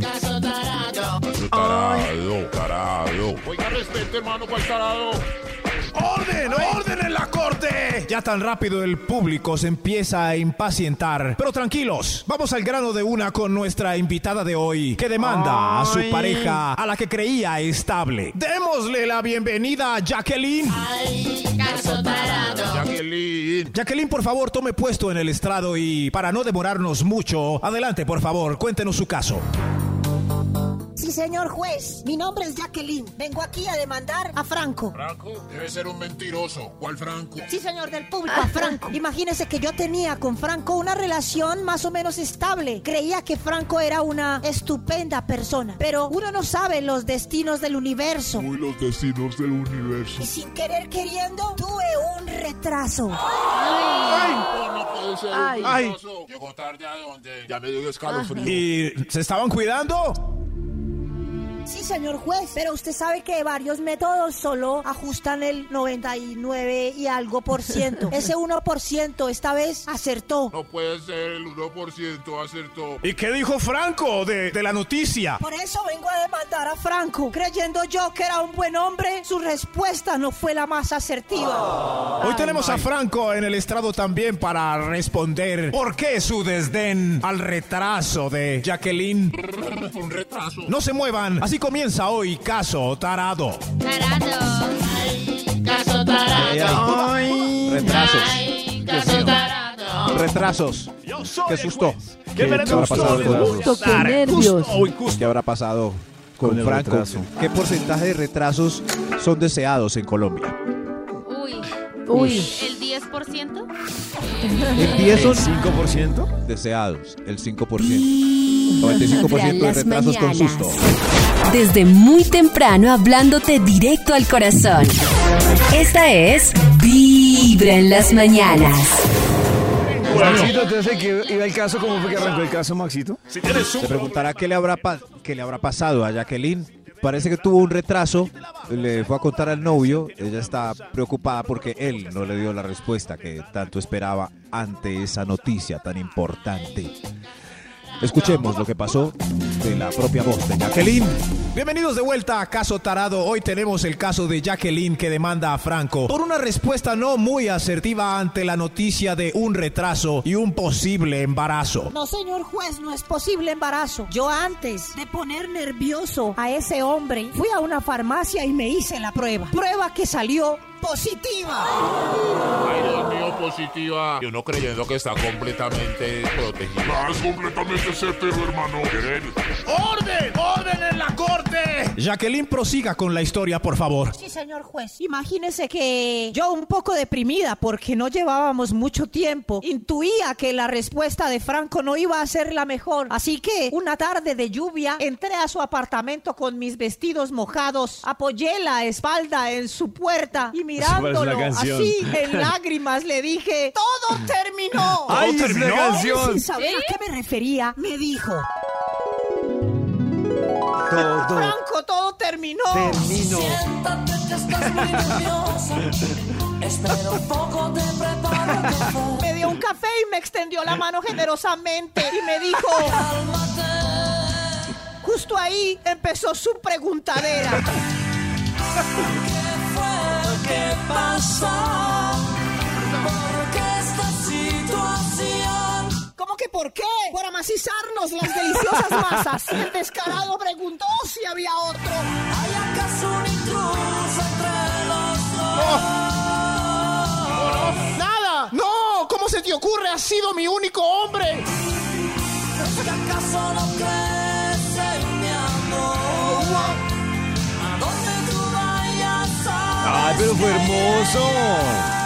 caso tarado. Tarado, tarado. Oiga, respete, hermano, ¿cuál tarado? ¡Orden! ¡Orden en la corte! Ya tan rápido el público se empieza a impacientar. Pero tranquilos, vamos al grano de una con nuestra invitada de hoy, que demanda a su Ay. pareja a la que creía estable. Démosle la bienvenida a Jacqueline. caso tarado. Jacqueline. Jacqueline, por favor, tome puesto en el estrado y para no demorarnos mucho, adelante, por favor, cuéntenos su caso. Señor juez. Mi nombre es Jacqueline. Vengo aquí a demandar a Franco. Franco debe ser un mentiroso. ¿Cuál Franco? Sí, señor del público, a Franco. Imagínese que yo tenía con Franco una relación más o menos estable. Creía que Franco era una estupenda persona. Pero uno no sabe los destinos del universo. Uy, los destinos del universo. Y sin querer queriendo, tuve un retraso. Ay. Ay. mentiroso. Llegó tarde a donde ya me dio escalofrío. ¿Y se estaban cuidando? Sí, señor juez, pero usted sabe que varios métodos solo ajustan el 99 y algo por ciento. Ese 1% esta vez acertó. No puede ser el 1% acertó. ¿Y qué dijo Franco de, de la noticia? Por eso vengo a demandar a Franco. Creyendo yo que era un buen hombre, su respuesta no fue la más asertiva. Hoy tenemos a Franco en el estrado también para responder por qué su desdén al retraso de Jacqueline. Un retraso. No se muevan, así comienza hoy Caso Tarado. Tarado. caso Ay, tarado. ay. Retrasos. Dios caso tarado. Retrasos. Qué susto. ¿Qué habrá pasado con qué nervios. ¿Qué habrá pasado con, Con el Franco? retraso. ¿Qué porcentaje de retrasos son deseados en Colombia? Uy, Uy, ¿el 10%? El 10 son 5%. deseados, el 5%. 95% de retrasos con susto. Desde muy temprano hablándote directo al corazón. Esta es Vibra en las mañanas. Maxito, entonces que iba el caso, ¿cómo fue que arrancó el caso, Maxito? Si tienes un Se preguntará qué le habrá pa- qué le habrá pasado a Jacqueline. Parece que tuvo un retraso, le fue a contar al novio, ella está preocupada porque él no le dio la respuesta que tanto esperaba ante esa noticia tan importante. Escuchemos lo que pasó de la propia voz de Jacqueline. Bienvenidos de vuelta a Caso Tarado. Hoy tenemos el caso de Jacqueline que demanda a Franco por una respuesta no muy asertiva ante la noticia de un retraso y un posible embarazo. No, señor juez, no es posible embarazo. Yo antes de poner nervioso a ese hombre, fui a una farmacia y me hice la prueba. Prueba que salió positiva. Ay, Dios mío, positiva. Y uno creyendo que está completamente protegido. es completamente certero, hermano. ¡Orden! ¡Orden en la corte! Jacqueline, prosiga con la historia, por favor. Sí, señor juez. Imagínese que yo un poco deprimida porque no llevábamos mucho tiempo. Intuía que la respuesta de Franco no iba a ser la mejor. Así que una tarde de lluvia entré a su apartamento con mis vestidos mojados. Apoyé la espalda en su puerta y una mirándolo así en lágrimas le dije, todo terminó. ¡Ay, una terminó? canción! Sin saber a qué me refería, me dijo, Todo Franco, todo terminó. terminó. Siéntate que estás muy nerviosa. Espera un poco, te preparo. Me dio un café y me extendió la mano generosamente y me dijo... Justo ahí empezó su preguntadera. ¿Qué pasó? ¿Por qué esta situación? ¿Cómo que por qué? Por amacizarnos las deliciosas masas. Y el descarado preguntó si había otro. ¿Hay acaso un intruso entre los dos? ¡Nada! ¡No! ¿Cómo se te ocurre? Has sido mi único hombre. ¿Es que acaso no crees Ay, pero fue hermoso.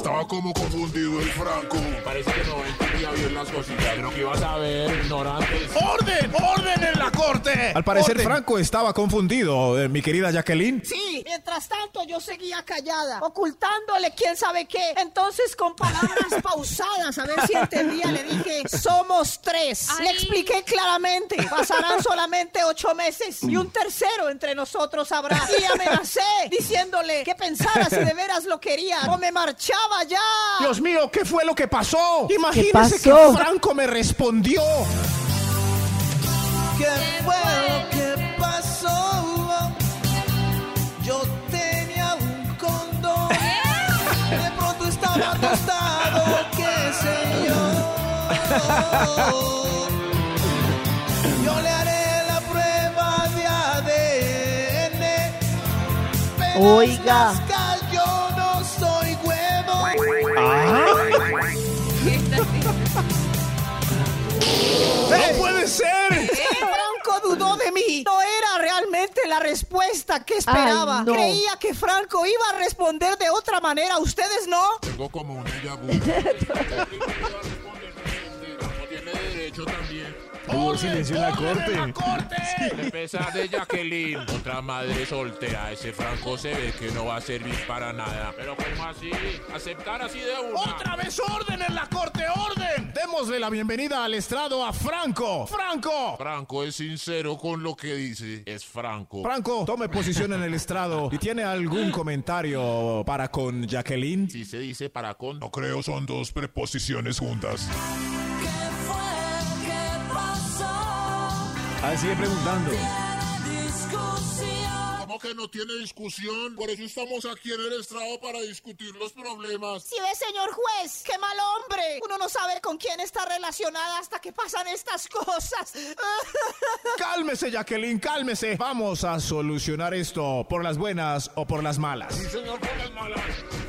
Estaba como confundido el Franco. Parece que no entendía bien las cositas. Pero que ibas a ver, ignorantes. ¡Orden! ¡Orden en la corte! Al parecer Orden. Franco estaba confundido, eh, mi querida Jacqueline. Sí, mientras tanto yo seguía callada, ocultándole quién sabe qué. Entonces con palabras pausadas, a ver si entendía, le dije, somos tres. Le expliqué claramente, pasarán solamente ocho meses y un tercero entre nosotros habrá. Y amenacé, diciéndole que pensara si de veras lo quería o me marchaba ya. Dios mío, ¿qué fue lo que pasó? Imagínese pasó? que Franco me respondió. ¿Qué fue lo que pasó? Yo tenía un condón. De pronto estaba acostado, qué sé yo. Yo le haré la prueba de ADN. Pero Oiga. ¡No puede ser! Franco dudó de mí. No era realmente la respuesta que esperaba. Ay, no. Creía que Franco iba a responder de otra manera. ¿Ustedes no? Tengo como un Hubo silencio en la corte. En pesar de Jacqueline, otra madre soltera, ese Franco se ve que no va a servir para nada. Pero ¿cómo así? ¿Aceptar así de una? ¡Otra vez orden en la corte! ¡Orden! Démosle la bienvenida al estrado a Franco. ¡Franco! Franco es sincero con lo que dice. Es Franco. Franco, tome posición en el estrado. ¿Y tiene algún comentario para con Jacqueline? Si se dice para con... No creo, son dos preposiciones juntas. Sigue preguntando. Tiene discusión. ¿Cómo que no tiene discusión? Por eso estamos aquí en el estrado para discutir los problemas. Si ve, señor juez, qué mal hombre. Uno no sabe con quién está relacionada hasta que pasan estas cosas. Cálmese, Jacqueline, cálmese. Vamos a solucionar esto por las buenas o por las malas. Sí, señor, por las malas.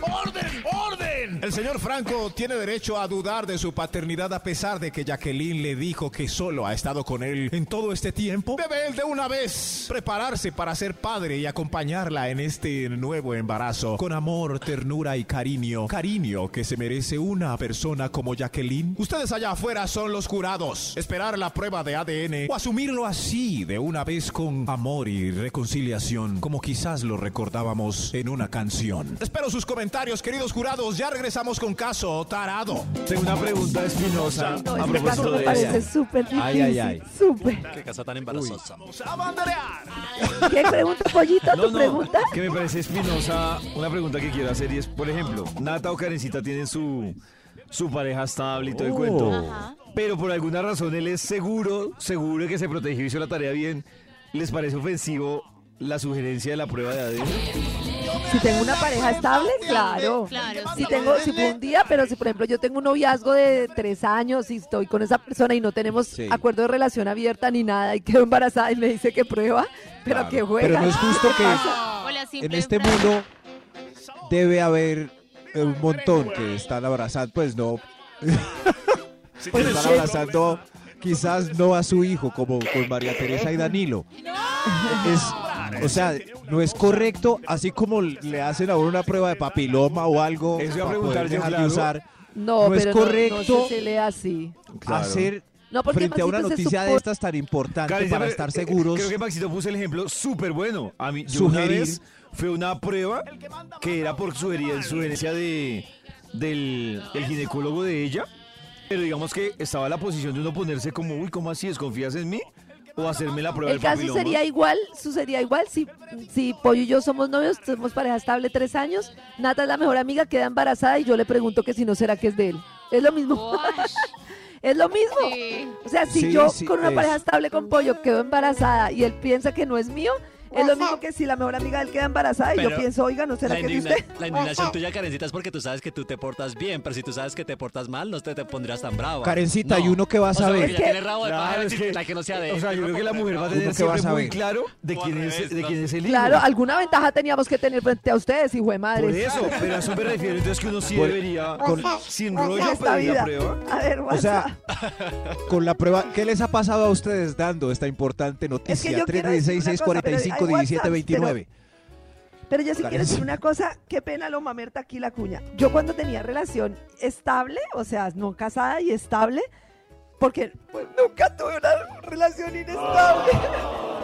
¡Orden! ¡Orden! El señor Franco tiene derecho a dudar de su paternidad a pesar de que Jacqueline le dijo que solo ha estado con él en todo este tiempo. Debe él de una vez prepararse para ser padre y acompañarla en este nuevo embarazo con amor, ternura y cariño. Cariño que se merece una persona como Jacqueline. Ustedes allá afuera son los jurados. Esperar la prueba de ADN o asumirlo así de una vez con amor y reconciliación como quizás lo recordábamos en una canción. Espero sus comentarios, queridos jurados. Ya regresamos con caso tarado. Tengo una pregunta espinosa No, a este propósito caso me de parece ella. súper difícil. Ay, ay, ay. Súper. Qué casa tan embarazosa. ¡A banderear! ¿Qué pregunta, pollito? No, ¿Tu no, pregunta? que me parece espinosa una pregunta que quiero hacer y es, por ejemplo, Nata o Karencita tienen su, su pareja estable y todo el Oh. cuento, pero por alguna razón él es seguro, seguro que se protegió y hizo la tarea bien. ¿Les parece ofensivo la sugerencia de la prueba de ADN? Si tengo una pareja estable, claro. Claro, Si sí. tengo, si fue un día, pero si por ejemplo yo tengo un noviazgo de tres años y estoy con esa persona y no tenemos Sí. acuerdo de relación abierta ni nada y quedo embarazada y me dice que prueba, pero Claro. que juega. Pero no es justo que Hola, en este mundo debe haber eh, un montón que están abrazando, pues no, pues están abrazando quizás no a su hijo como con María Teresa y Danilo. Es, o sea, no es correcto, así como le hacen a uno una prueba de papiloma o algo Eso iba a para preguntar poder yo, dejar de claro. usar, No, no es pero no- correcto no, se lee así. Claro. hacer No, porque frente a una Maxito se noticia de supone- estas tan importante para estar eh, seguros. Creo que Maxito puso el ejemplo súper bueno. A mí, yo una Sugerir. vez fue una prueba que era por sugerencia, sugerencia de, del el ginecólogo de ella. Pero digamos que estaba en la posición de uno ponerse como, uy, ¿cómo así? ¿Desconfías en mí? O hacerme la prueba El del caso papiloma. sería igual, sucedería igual si, si Pollo y yo somos novios, somos pareja estable tres años, Nata es la mejor amiga, queda embarazada y yo le pregunto que si no será que es de él. Es lo mismo. es lo mismo. O sea, si Sí, yo sí, con una es. pareja estable con Pollo quedo embarazada y él piensa que no es mío, es lo mismo que si la mejor amiga de él queda embarazada y yo Pero pienso, oiga, ¿no será la, que es usted? la indignación tuya, Karencita, es porque tú sabes que tú te portas bien, pero si tú sabes que te portas mal, no te, te pondrías tan brava. Karencita, No. ¿y uno qué va a O sea, saber? ya tiene rabo de Claro, es que- la que no sea de él. O sea, yo creo que la mujer va a tener que va a siempre muy saber. claro de quién es, de quién es el hijo. Claro, alguna ventaja teníamos que tener frente a ustedes, hijo de madre. Por eso, pero a eso me refiero. Entonces que uno sí Por- debería, con- sin rollo, esta pedir la prueba. A ver, O sea, con la prueba, ¿qué les ha pasado a ustedes dando esta importante noticia? yo 316 una cosa, pero 645 hay 17 WhatsApp, 29. Pero yo sí quiero Karen, decir sí. una cosa, qué pena lo mamerta aquí la cuña. Yo cuando tenía relación estable, o sea, no casada y estable, porque pues, nunca tuve una relación inestable.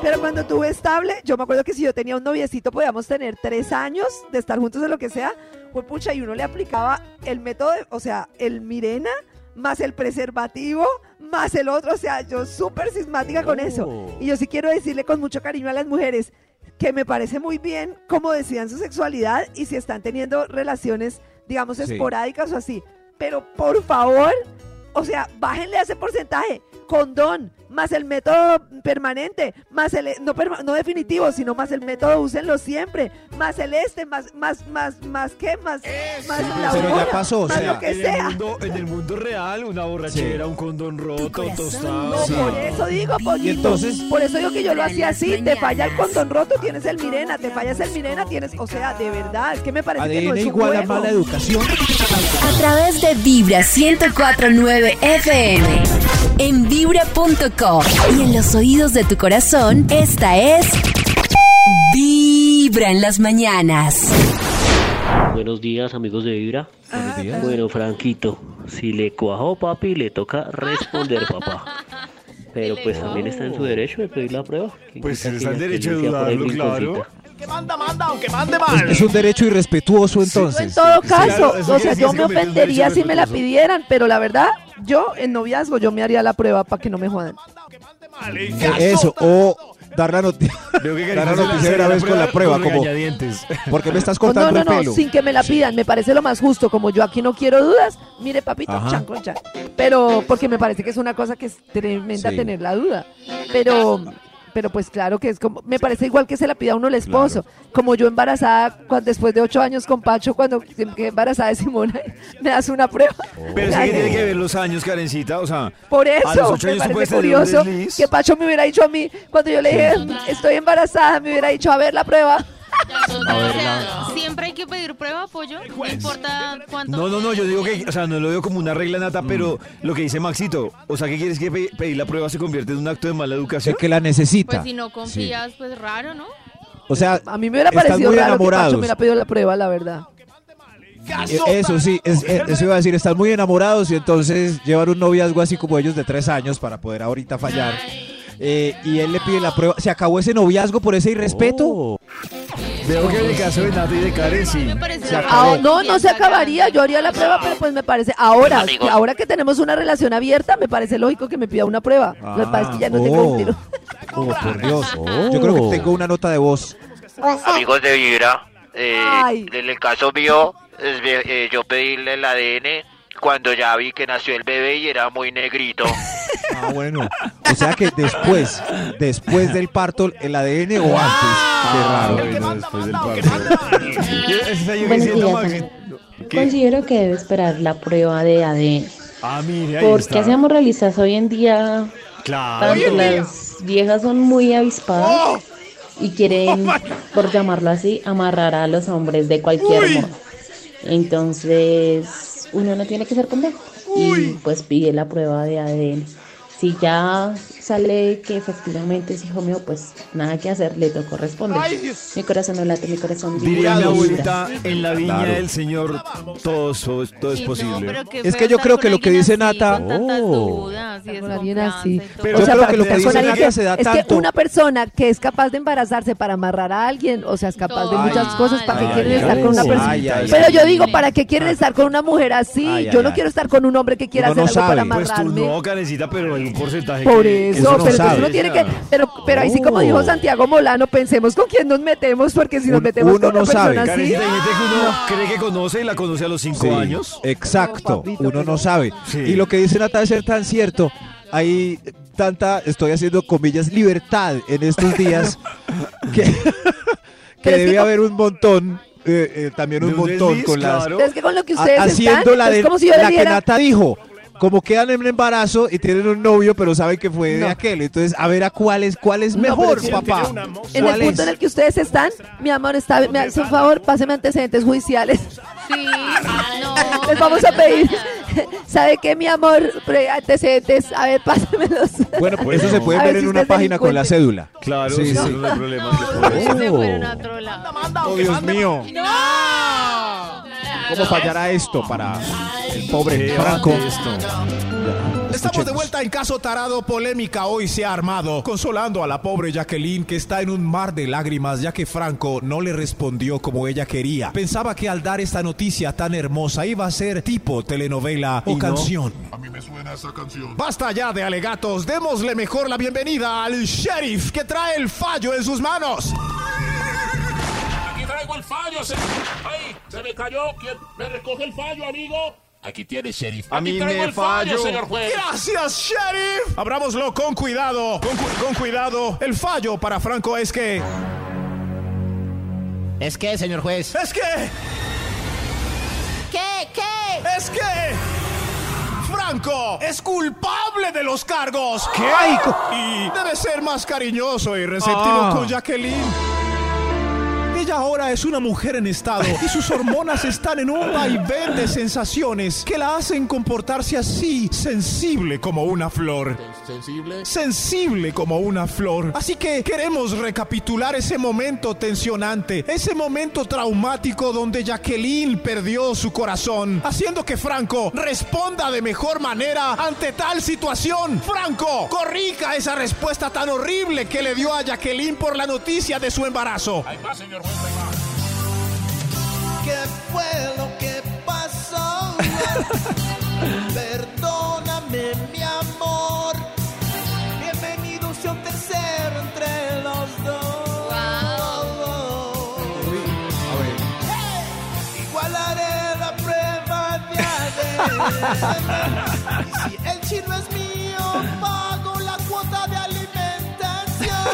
Pero cuando tuve estable, yo me acuerdo que si yo tenía un noviecito, podíamos tener tres años de estar juntos en lo que sea, pues pucha, y uno le aplicaba el método, de- o sea, el Mirena, más el preservativo, más el otro, o sea, yo súper sismática con eso. Y yo sí quiero decirle con mucho cariño a las mujeres que me parece muy bien cómo decidan su sexualidad y si están teniendo relaciones, digamos, Sí. esporádicas o así. Pero por favor, o sea, bájenle a ese porcentaje. Condón, más el método permanente, más el no, perma- no definitivo, sino más el método úsenlo siempre, más el este, más, más, más, más qué, más, más la pero ya pasó, o más sea, lo que en, sea. El mundo, en el mundo real, una borrachera, un condón roto, tostado. No, por eso digo, pollito. entonces- por eso digo que yo lo hacía así. Te falla el condón roto, tienes el Mirena. Te fallas el Mirena, tienes. O sea, de verdad, es que me parece que no es un igual a mala educación. A través de Vibra 1049 FM. En vibra.com. Y en los oídos de tu corazón, esta es. Vibra en las mañanas. Buenos días, amigos de Vibra. Buenos días. Bueno, Franquito, si le cuajó papi, le toca responder, papá. Pero pues también está en su derecho de pedir la prueba. ¿Quién Pues está en la derecho de dudarlo, claro. rinconcita? Que manda, manda, aunque mande Es, mal. es un derecho irrespetuoso En entonces. todo caso, o sea, yo me ofendería si me la pidieran, pero la verdad, yo en noviazgo yo me haría la prueba para que no me jodan. Eso, o dar la Dar la noticia de una vez con la prueba, con como, regañadientes. ¿por qué me estás Oh, no, cortando no, el no, pelo? sin que me la pidan, me parece lo más justo. Como yo aquí no quiero dudas, mire, papito, Ajá. chan con chan. Pero porque me parece que es una cosa que es tremenda Sí. tener la duda. Pero, pero pues claro que es como, me parece igual que se la pida a uno el esposo. Como yo embarazada, cuando, después de ocho años con Pacho, cuando quedé embarazada de Simona, me das una prueba. Pero es Ay, que tiene que ver los años, Karencita. O sea, Por a los eso, ocho me años parece curioso que Pacho me hubiera dicho a mí, cuando yo le dije, estoy embarazada, me hubiera dicho, a ver la prueba. O sea, siempre hay que pedir prueba, pollo. No importa cuánto. No, no, no, yo digo que, o sea, no lo veo como una regla nata, Mm. pero lo que dice Maxito, o sea, ¿qué quieres que pe- pedir la prueba se convierte en un acto de mala educación? que la necesita. Pues si no confías, pues raro, ¿no? O sea, A mí me hubiera están parecido muy raro que Pacho enamorados. me hubiera pedido la prueba, la verdad. Eh, Eso sí, es- eh, eso iba a decir, están muy enamorados y entonces llevan un noviazgo así como ellos de tres años para poder ahorita fallar. Eh, y él le pide la prueba. ¿Se acabó ese noviazgo por ese irrespeto? Veo que en el caso de Nata y de. Me Se Ah, no, no se acabaría. Yo haría la prueba, pero pues me parece. Ahora, ahora que tenemos una relación abierta, me parece lógico que me pida una prueba. Lo que pasa es que ya no tengo oh. un tiro. Oh, por Dios. Yo creo que tengo una nota de voz. Amigos de Vibra, eh, en el caso mío, eh, yo pedíle el ADN cuando ya vi que nació el bebé y era muy negrito. Ah, bueno. O sea que después, después del parto, el ADN o antes. Qué raro. Considero que debe esperar la prueba de ADN. Ah, mire, ahí Porque está. hacemos realistas hoy en día, Claro. tanto las viejas son muy avispadas y quieren, por llamarlo así, amarrar a los hombres de cualquier modo. Entonces, uno no tiene que ser pendejo y pues pide la prueba de ADN. Si ya sale que efectivamente es hijo mío, pues nada que hacer, le tocó responder. Mi corazón no late, mi corazón Diría mi vibra. abuelita, en la viña Claro. del Señor todo, es- todo es posible. Es que yo creo que lo que dice Nata. Oh. alguien así. Pero o sea, yo creo para que lo que estar dice Nata se da es tanto. que una persona que es capaz de embarazarse para amarrar a alguien, o sea, es capaz de Ay. muchas cosas, ¿para qué Ay, quieren ay, estar ay, con una persona? ay, ay, Pero ay. yo digo, ¿para qué quieren estar con una mujer así? Ay, yo ay, no ay. quiero estar con un hombre que quiera hacer no algo para sabe. Pues tú amarrarme. no, Karencita, pero hay un porcentaje Por que, eso, no pero sabe. uno tiene que, pero, pero ahí sí como dijo. Santiago Molano, pensemos con quién nos metemos, porque si nos metemos uno con una no sabe. persona así, Karencita, hay gente que uno cree que conoce y la conoce a los cinco Sí, años. Exacto, uno no sabe. Sí. Y lo que dice Nata es ser tan cierto. Hay tanta, estoy haciendo comillas, libertad en estos días que, que debe que- haber un montón, eh, eh, también un montón desliz, con las... claro. Es que con lo que a- ustedes haciendo están, la, de, es como si yo la le que Nata dijo. Como quedan en un embarazo y tienen un novio, pero saben que fue de No. aquel. Entonces, a ver a cuál es, cuál es No, mejor, papá. en el ¿Cuál punto es? en el que ustedes están, mi amor, está, me hace un favor, páseme antecedentes judiciales. Sí, no. Les vamos a pedir, ¿sabe qué, mi amor? Antecedentes, a ver, pásemelos. Bueno, pues eso se puede A ver en si una página con la cédula. Claro, Sí, sí, no hay problema. Se Oh. fueron a otro lado. Oh, Dios mío. ¿Cómo fallará esto para el pobre Franco? Estamos de vuelta en Caso Tarado. Polémica hoy se ha armado, consolando a la pobre Jacqueline que está en un mar de lágrimas ya que Franco no le respondió como ella quería. Pensaba que al dar esta noticia tan hermosa iba a ser tipo telenovela o no. canción. A mí me suena esa canción. Basta ya de alegatos, démosle mejor la bienvenida al sheriff que trae el fallo en sus manos. Aquí traigo el fallo. Se... ¡Ay! Se me cayó. ¿Quién me recoge el fallo, amigo? Aquí tiene, sheriff. A Aquí mí traigo me el fallo, fallo. señor juez. Gracias, sheriff. Abrámoslo con cuidado, con, cu- con cuidado. El fallo para Franco es que... ¿Es que, señor juez? Es que... ¿Qué? ¿Qué? Es que... Franco es culpable de los cargos. ¿Qué? Y debe ser más cariñoso y receptivo Ah. con Jacqueline. Ella ahora es una mujer en estado y sus hormonas están en un vaivén de sensaciones que la hacen comportarse así, sensible como una flor. Sensible. Sensible como una flor. Así que queremos recapitular ese momento tensionante, ese momento traumático donde Jacqueline perdió su corazón, haciendo que Franco responda de mejor manera ante tal situación. Franco, corrija esa respuesta tan horrible que le dio a Jacqueline por la noticia de su embarazo. Ahí va, señor juez. ¿Qué fue lo que pasó? Perdóname, mi amor. Bienvenido sea un tercero entre los dos. Hey, Igualaré la prueba de ADN. Y si el chino es mío, pago la cuota de alimentación.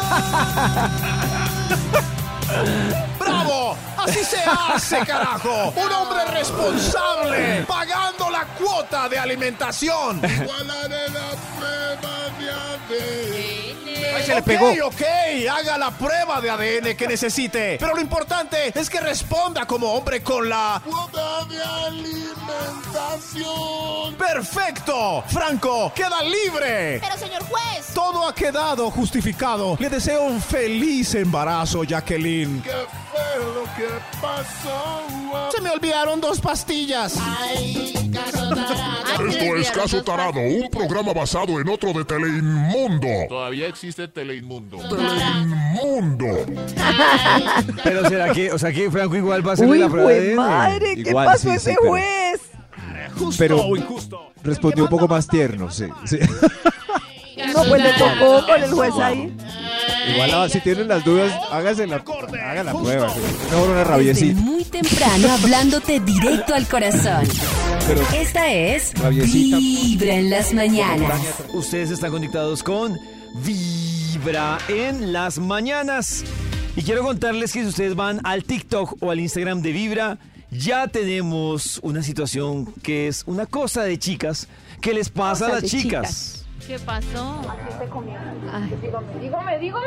¡Así se hace, carajo! ¡Un hombre responsable! ¡Pagando la cuota de alimentación! Ahí se le Ok, pegó. ok, haga la prueba de ADN que necesite. Pero lo importante es que responda como hombre con la... Cuota de alimentación. ¡Perfecto! Franco, queda libre. Pero señor juez. Todo ha quedado justificado. Le deseo un feliz embarazo, Jacqueline. ¿Qué fue lo que pasó? Se me olvidaron dos pastillas. Esto es Caso Tarado, un programa basado en otro de Teleinmundo. Todavía existe Teleinmundo. Teleinmundo. Pero será que, o sea que Franco igual va a hacer Uy, la prueba de jue ADN? madre, ¿qué Igual, pasó sí, ese pero- juez? Justo Pero- o injusto. Respondió un poco más tierno, sí. sí. No, pues le tocó con el juez ahí. Igual ah, si tienen las dudas, háganse la, hagan la prueba. sí. Es mejor una Desde rabiecita. muy temprano hablándote directo al corazón. Pero Esta es Rabiecita. Vibra en las mañanas. Ustedes están conectados con Vibra en las mañanas. Y quiero contarles que si ustedes van al TikTok o al Instagram de Vibra, ya tenemos una situación que es una cosa de chicas que les pasa a las chicas. ¿Qué pasó? Dígame, dígame.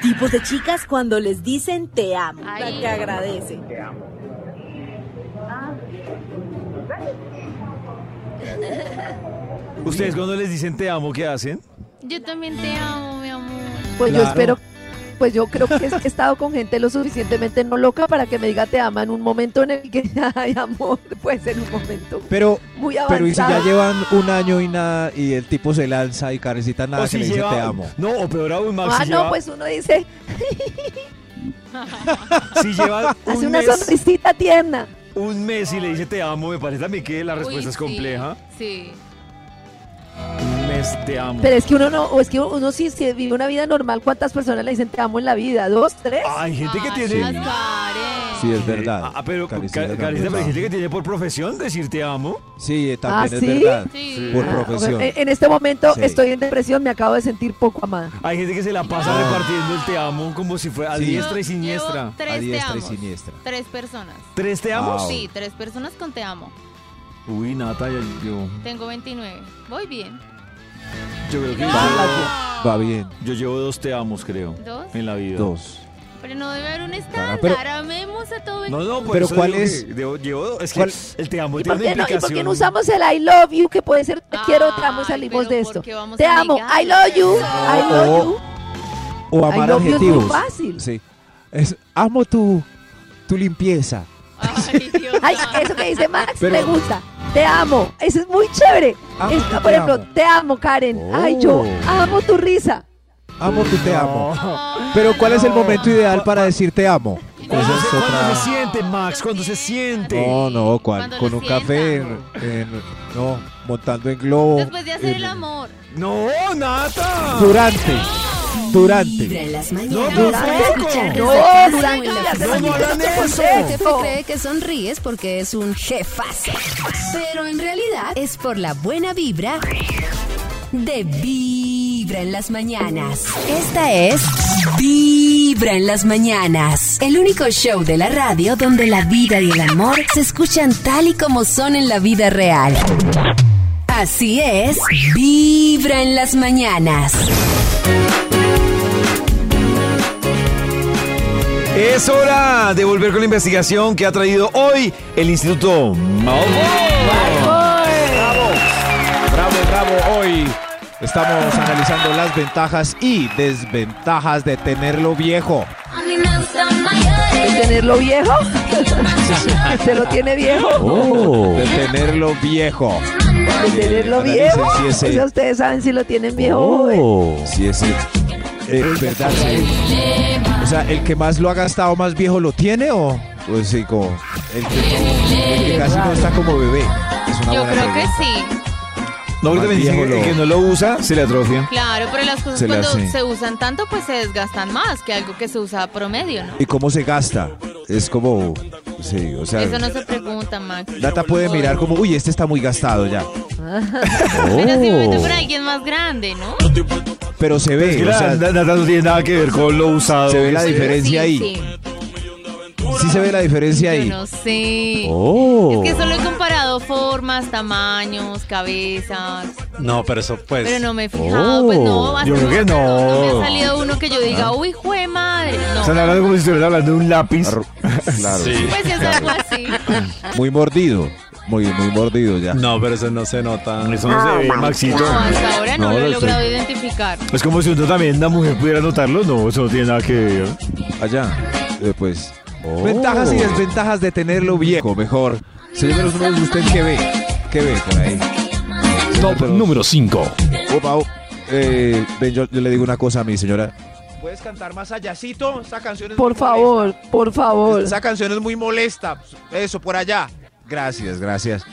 Tipos de chicas cuando les dicen te amo. Ay. La que agradece. Ustedes cuando les dicen te amo, ¿qué hacen? Yo también te amo, mi amor. Pues yo espero, pues yo creo que he estado con gente lo suficientemente no loca para que me diga te ama en un momento en el que, ay amor, puede ser un momento Pero, muy pero y si ya avanzado. llevan un año y nada y el tipo se lanza y carecita nada que si le dice lleva- te amo. No, o peor aún, Max, Ah, si no, lleva, pues uno dice, si lleva hace un una mes, sonrisita tierna. un mes y le dice te amo, me parece también que la respuesta Uy, es compleja. Sí. Te amo. Pero es que uno no, o es que uno si, si vive una vida normal, ¿cuántas personas le dicen te amo en la vida? ¿Dos, tres? Hay gente que tiene. Sí, es verdad. Ah, pero. Carita, pero hay gente que tiene por profesión decir te amo. Sí, también Ah, es ¿sí? verdad. Sí. Por Ah, profesión. En, en este momento Sí. estoy en depresión, me acabo de sentir poco amada. Hay gente que se la pasa Ah. repartiendo el te amo como si fuera a Sí. diestra y siniestra. Tres A te diestra y siniestra. Tres personas. ¿Tres te? Wow. Sí, tres personas con te amo. Uy, Nata, yo, Tengo 29. Voy bien. yo creo que Va, va bien. yo llevo dos te amos, creo. ¿Dos? En la vida. Dos. Pero no debe haber un estándar. pero- Amemos a todo el No, no, Pero ¿cuál es? que debo- llevo- es que ¿Cuál? el te amo ¿Y tiene por, una qué no, ¿Y por qué no usamos el I love you, que puede ser te quiero, te amo salimos de ¿por esto? Te amo, I love you, I love you. O I amar love you es muy fácil. Sí. Es, amo tu, tu limpieza. Ay, Dios Ay, eso que dice Max Pero- me gusta. Te amo. Eso es muy chévere. Amo Es- que te por ejemplo, amo. te amo, Karen. Ay, yo Oh. amo tu risa. Amo tu te amo. Pero ¿cuál es el momento ideal para decir te amo? Cuando, Esa es se, cuando otra- se siente, Max, cuando se siente. No, no, con lo un café, en, en- no, montando en globo. Después de hacer en- el amor. No, Nata. Durante, Vibra durante. en las No, mañanas. pero Durante-. No, durante. No, no hagan repite eso. El jefe eso. cree que sonríes porque es un jefazo. Pero en realidad es por la buena vibra de Vibra en las mañanas. Esta es Vibra en las mañanas. El único show de la radio donde la vida y el amor se escuchan tal y como son en la vida real. Así es, Vibra en las mañanas. Es hora de volver con la investigación que ha traído hoy el Instituto Malfoy. Bravo, bravo, bravo. Hoy estamos analizando las ventajas y desventajas de tenerlo viejo. ¿De tenerlo viejo? ¿Se lo tiene viejo? Oh. De tenerlo viejo. ¿De tenerlo viejo? si O ese- sea, ustedes saben si lo tienen viejo o. Oh. Sí, ese. eh, ¿Verdad? Sí. O sea, ¿el que más lo ha gastado más viejo lo tiene o? Pues sí, como. El que, no- el que casi no está como bebé. Es una Yo buena creo que sí. No, porque viejo que, no lo usa, se le atrofia. Claro, pero las cosas Se le cuando hace. se usan tanto, pues se desgastan más que algo que se usa a promedio, ¿no? ¿Y cómo se gasta? Es como. Sí, o sea. Eso no se pregunta, Max. Data puede mirar como, uy, este está muy gastado ya. Pero si me por alguien más grande, ¿no? Pero se ve, Es que o sea, Nata no tiene nada que ver con lo usado. se ve la diferencia ahí. Sí, Sí se ve la diferencia yo ahí. no sé. Oh. Es que solo he comparado formas, tamaños, cabezas. No, pero eso pues. Pero no me he fijado, pues no. hasta Yo creo que no, no. me ha salido uno que yo diga, uy, jue madre. No. Están hablando como si estuvieran hablando de un lápiz. Claro. Pues es algo así. Muy mordido. Muy, muy mordido ya. No, pero eso no se nota. Eso no se ve, Maxito. No, hasta ahora no, No, lo he lo logrado estoy- identificar. Es como si uno también, la mujer pudiera notarlo. No, eso no tiene nada que ver. Allá. Eh, pues. Ventajas y desventajas de tenerlo viejo, mejor. Señor de los números, ¿usted qué ve? ¿Qué ve por ahí? Top número 5. Opa, oh, eh, ven, yo, yo le digo una cosa a mi señora. ¿Puedes cantar más allácito? Esa canción es Por muy favor, por favor. Esa canción es muy molesta. Eso, por allá. Gracias, gracias.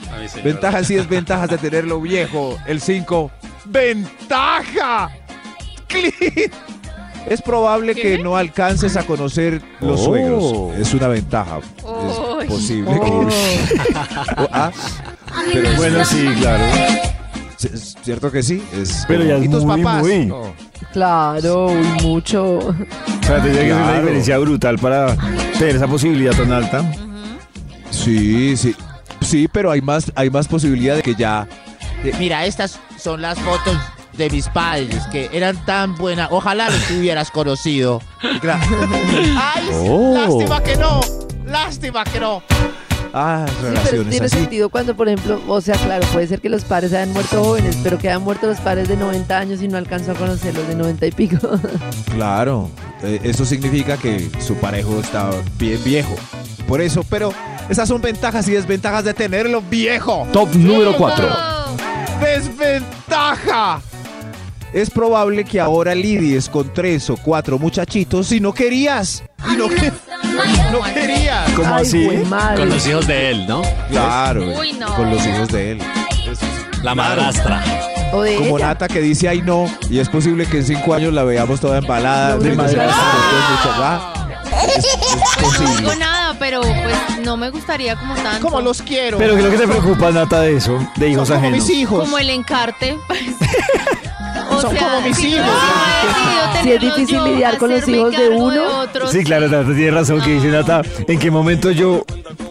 Ventajas y desventajas de tenerlo viejo. El 5. ¡Ventaja! ¡Clic! Es probable que no alcances a conocer los Oh. suegros. Es una ventaja. Uy. Es posible que. Oh. Oh, ah, pero Bueno, sí, claro. cierto que sí. Es Pero ya es ¿Y muy, papás? muy. No. Claro, uy, mucho. O sea, tendría que ser una diferencia brutal para tener esa posibilidad tan alta. Sí, sí. Sí, pero hay más, hay más posibilidad de que ya. Mira, estas son las fotos de mis padres que eran tan buenas. Ojalá los hubieras conocido. Ay, Oh. lástima que no. Lástima que no. Ah, Sí, pero relaciones tiene así. sentido cuando, por ejemplo, o sea, claro, puede ser que los padres hayan muerto jóvenes, pero que hayan muerto los padres de 90 años y no alcanzó a conocerlos de 90 y pico. Claro, eh, eso significa que su parejo está bien viejo. Por eso, pero esas son ventajas y desventajas de tenerlo viejo. Top número 4. ¡Desventaja! Es probable que ahora lidies con tres o cuatro muchachitos si no querías. Y no, que- no querías. ¿Cómo Ay, así? Con los hijos de él, ¿no? Claro, Uy, no. con los hijos de él. La madrastra. O de como ella. Nata que dice ay no, y es posible que en cinco años la veamos toda embalada. No, de no, madre, no, digo nada, pero pues no me gustaría como tanto. Como los quiero. Pero ¿qué es lo que te preocupa, Nata, de eso? De hijos Son como ajenos. mis hijos. Como el encarte. O Son como mis si hijos. Si es difícil yo, lidiar con los hijos de uno. otros. Sí, claro, Nata tiene razón que dice Nata. ¿En qué momento yo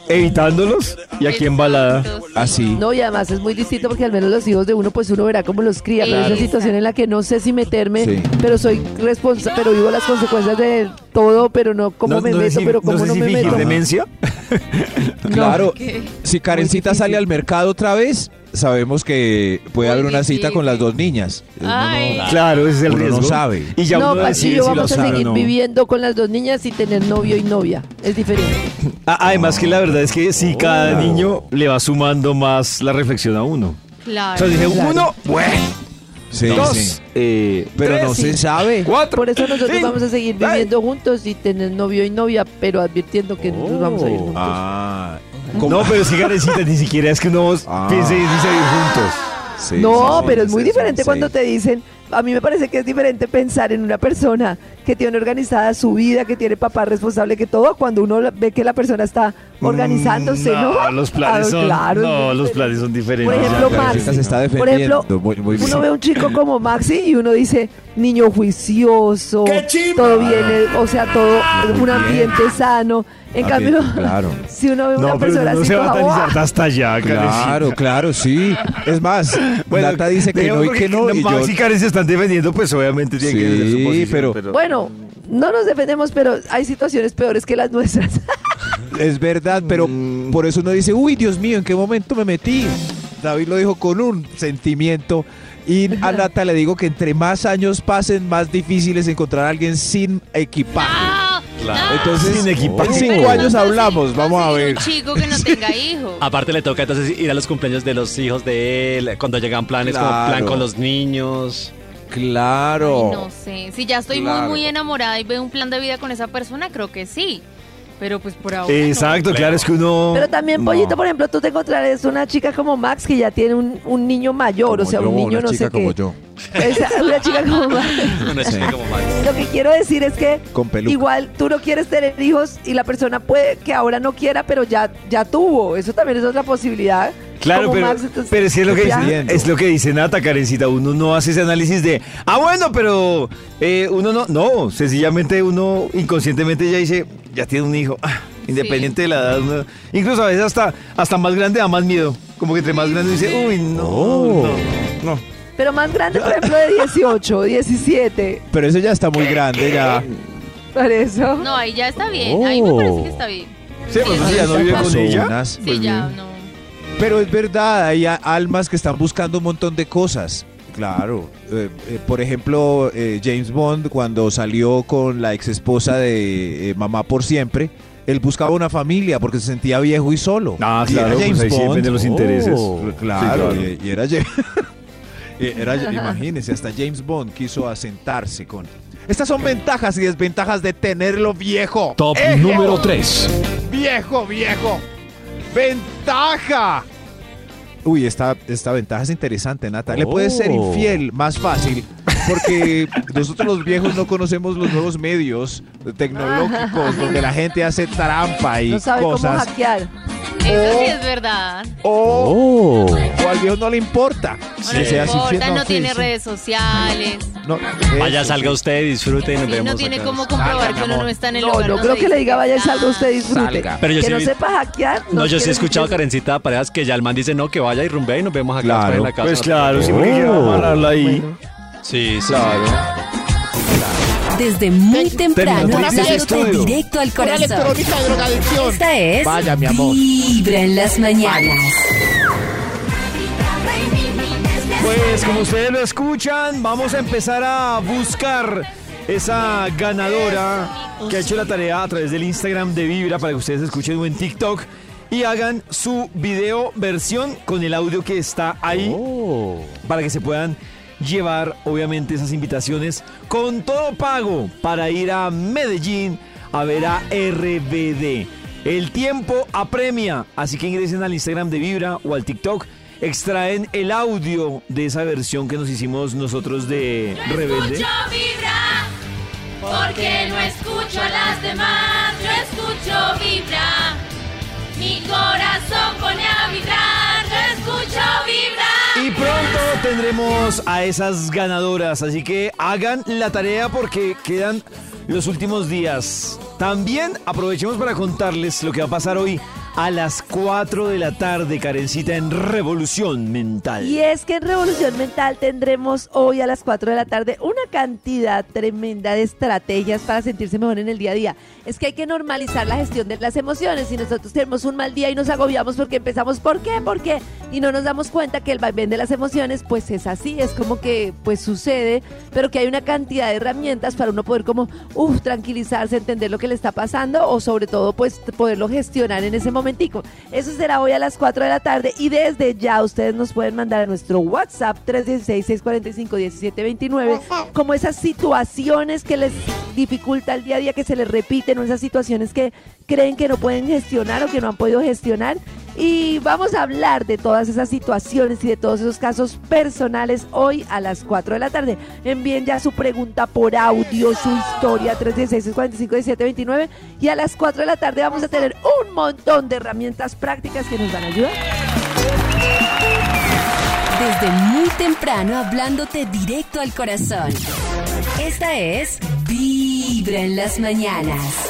evitándolos y aquí embalada? Así. No, y además es muy distinto porque al menos los hijos de uno, pues uno verá cómo los cría. Pero Claro. esa situación en la que no sé si meterme, Sí. pero soy responsable, pero vivo las consecuencias de todo, pero no cómo No- me no meto, si- pero no cómo sé no, si me meto. demencia. Claro, ¿Qué? si Karencita sale al mercado otra vez, sabemos que puede Muy haber una cita con las dos niñas. Uno no- Ay. Claro, ese es el Uno no riesgo. sabe. Y ya no, uno decide yo si lo vamos a sabe o seguir no. viviendo con las dos niñas y tener novio y novia. Es diferente. Ah, Además que la verdad es que si cada niño le va sumando más la reflexión a uno. O Claro. sea, dije, Claro. uno, bueno, Sí, dos, sí. eh, Pero tres, no se sabe. cuatro, Por eso nosotros cinco, vamos a seguir seis. viviendo juntos y tener novio y novia, pero advirtiendo que nos vamos a ir juntos. Ah, No, pero que Karencita ni siquiera es que uno Ah. piense y dice ir juntos. sí, no, sí, pero sí, es muy sí, diferente sí. cuando te dicen, a mí me parece que es diferente pensar en una persona que tiene organizada su vida, que tiene papá responsable, que todo, cuando uno ve que la persona está organizándose, ¿no? Mm, No, los planes Ah, son, claro, no, los planes son diferentes. Por ejemplo, Ya, Max. Karencita se está Por ejemplo, muy, muy. Uno ve un chico como Maxi y uno dice, niño juicioso, todo bien, o sea, todo, un ambiente sano. En Ambiente, cambio, claro. si uno ve una No, pero persona no así se va a tanizar hasta allá, Claro, claro, sí. Es más, Nata dice que no y que no. Y yo, y Karen se están defendiendo, pues obviamente tiene que defender su Sí, posición, pero- Bueno, no nos defendemos, pero hay situaciones peores que las nuestras. es verdad, pero Mm. por eso uno dice, uy, Dios mío, ¿en qué momento me metí? David lo dijo con un sentimiento. Y a Nata le digo que entre más años pasen, más difícil es encontrar a alguien sin equipaje. Entonces, Sin equipaje. en cinco años hablamos, vamos a Un ver. chico que no tenga hijos. Aparte le toca entonces ir a los cumpleaños de los hijos de él, cuando llegan planes como plan con los niños. Claro. No sé. Si ya estoy Claro. muy, muy enamorada y veo un plan de vida con esa persona, creo que sí. Pero pues por ahora. Exacto, claro, es que uno... Pero también, No. Pollito, por ejemplo, tú te encontrarás una chica como Max que ya tiene un, un niño mayor, o sea, Como un niño una no chica sé como qué. yo. Esa- una chica como Max. Una chica como Max. Lo que quiero decir es que Con igual tú no quieres tener hijos y la persona puede que ahora no quiera, pero ya, ya tuvo. Eso también es otra posibilidad. Claro, pero, Max, entonces, pero es, que es lo que dice, es lo que dice Nata, Karencita. Uno no hace ese análisis de, ah, bueno, pero eh, uno no, no, sencillamente uno inconscientemente ya dice, ya tiene un hijo, ah, independiente de la edad. uno- incluso a veces hasta, hasta más grande da más miedo. Como que entre más grande dice, uy, no, Oh. no, no. Pero más grande, por ejemplo, de 18, 17. Pero ese ya está muy grande, ya. Por eso. No, ahí ya está bien. Ahí me Oh. parece que está bien. Sí, pues sí, ya no vive con ella. Sí, pues ya, no. Pero es verdad, hay almas que están buscando un montón de cosas. Claro. Eh, eh, por ejemplo, eh, James Bond, cuando salió con la ex esposa de eh, Mamá por Siempre, él buscaba una familia porque se sentía viejo y solo. Ah, Y claro, era pues James ahí sí Bond. de los intereses. Claro, Sí, claro. Y, y era, era imagínense, hasta James Bond quiso asentarse con. Estas son ventajas y desventajas de tenerlo viejo. Top ¡Ejo! número 3. Viejo, viejo. ¡Ventaja! Uy, esta, esta ventaja es interesante, Nata. Le puedes ser Oh. infiel más fácil. Porque nosotros los viejos no conocemos los nuevos medios tecnológicos donde la gente hace trampa y No sabe cómo cosas. hackear. Eso sí es verdad. O, o al viejo no le importa. No que le infiel, importa, no tiene sí. redes sociales. No, Vaya, eso, salga sí. usted, disfrute y nos Y vemos. no tiene acá. cómo comprobar Salga, que uno no está en el No, lugar no creo que le diga vaya salga usted disfrute. Salga. Pero yo que sí no sepa hackear. No, yo sí he escuchado, decir- Karencita, de parejas que ya el man dice no, que vaya y rumbea y nos vemos acá Claro. después en la casa. Pues claro, sí, porque Oh. ahí. Sí, sí. Claro. Desde muy temprano estudio. directo al Una corazón. electrónica de drogadicción. Esta es Vaya, mi amor. Vibra en las mañanas. Pues como ustedes lo escuchan, vamos a empezar a buscar esa ganadora que ha hecho la tarea a través del Instagram de Vibra para que ustedes escuchen o en TikTok y hagan su video versión con el audio que está ahí Oh. para que se puedan llevar obviamente esas invitaciones con todo pago para ir a Medellín a ver a RBD. El tiempo apremia, así que ingresen al Instagram de Vibra o al TikTok extraen el audio de esa versión que nos hicimos nosotros de Rebelde. Escucho vibra, porque no escucho a las demás. Yo escucho vibra, mi corazón pone a vibrar. Yo escucho vibra. Pronto tendremos a esas ganadoras, así que hagan la tarea porque quedan los últimos días. También aprovechemos para contarles lo que va a pasar hoy a las 4 de la tarde, Karencita, en Revolución Mental. Y es que en Revolución Mental tendremos hoy a las 4 de la tarde una cantidad tremenda de estrategias para sentirse mejor en el día a día. Es que hay que normalizar la gestión de las emociones. Si nosotros tenemos un mal día y nos agobiamos porque empezamos, ¿por qué? ¿Por qué? Y no nos damos cuenta que el vaivén de las emociones, pues es así, es como que pues sucede, pero que hay una cantidad de herramientas para uno poder como, uff, tranquilizarse, entender lo que le está pasando o sobre todo pues poderlo gestionar en ese Eso será hoy a las 4 de la tarde y desde ya ustedes nos pueden mandar a nuestro WhatsApp 316-645-1729 como esas situaciones que les dificulta el día a día, que se les repiten o esas situaciones que creen que no pueden gestionar o que no han podido gestionar. Y vamos a hablar de todas esas situaciones y de todos esos casos personales hoy a las 4 de la tarde. Envíen ya su pregunta por audio, su historia 316-645-1729 y a las 4 de la tarde vamos a tener un montón de herramientas prácticas que nos van a ayudar. Desde muy temprano hablándote directo al corazón. Esta es Vibra en las mañanas.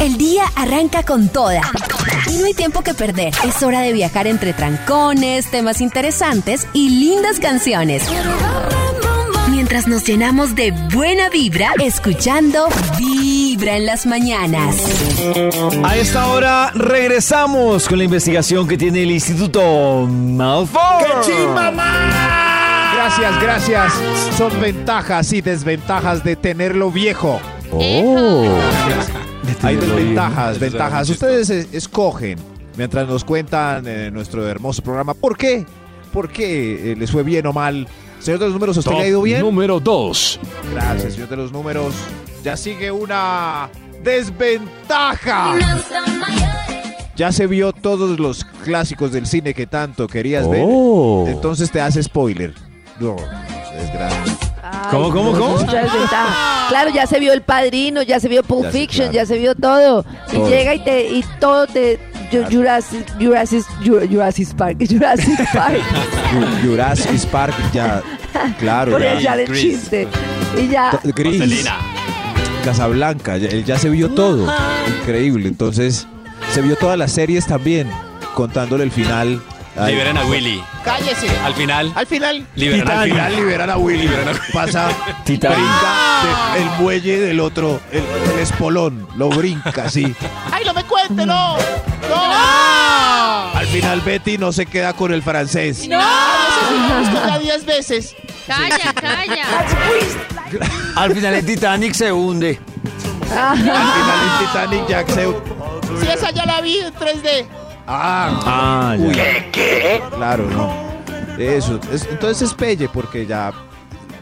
El día arranca con toda. Y no hay tiempo que perder. Es hora de viajar entre trancones, temas interesantes y lindas canciones. Mientras nos llenamos de buena vibra, escuchando Vibra en las mañanas. A esta hora regresamos con la investigación que tiene el Instituto Malfoy. Gracias, gracias. Son ventajas y desventajas de tenerlo viejo. Oh. Hay desventajas, ventajas. Ustedes eh, escogen mientras nos cuentan en nuestro hermoso programa por qué, por qué eh, les fue bien o mal. Señor de los números, ¿a ¿usted le ha ido bien? Número 2. Gracias, señor de los números. Ya sigue una desventaja. Ya se vio todos los clásicos del cine que tanto querías Oh. ver. Entonces te hace spoiler. No, desgracia. ¿Cómo, cómo, cómo? es desventaja. Claro, ya se vio El Padrino, ya se vio Pulp Ya, sí, Fiction, claro. ya se vio todo. Y Todo. llega y te y todo te Ju- Jurassic Jurassic Ju- Jurassic Park, Jurassic Park. Ju- Jurassic Park ya, claro. Por ya. echar el chiste. Y ya Casablanca, ya, él ya se vio todo. Increíble. Entonces, se vio todas las series también, contándole el final. Ay, Liberan a Willy. Cállese. Al final. Al final. Liberan a al Willy. final liberan a Willy. Pasa, Titanic. brinca de- el muelle del otro, el, el espolón, lo brinca así. ¡Ay, no me cuente, no! ¡No! Al final Betty no se queda con el francés. ¡No! Sí ya 10 veces. Calla, calla. Al final el Titanic se hunde. Al final el Titanic Jack se... Sí, esa ya la vi en 3D. Ah, Ah, ya. uy, Claro, no. Eso, es- entonces es pelle porque ya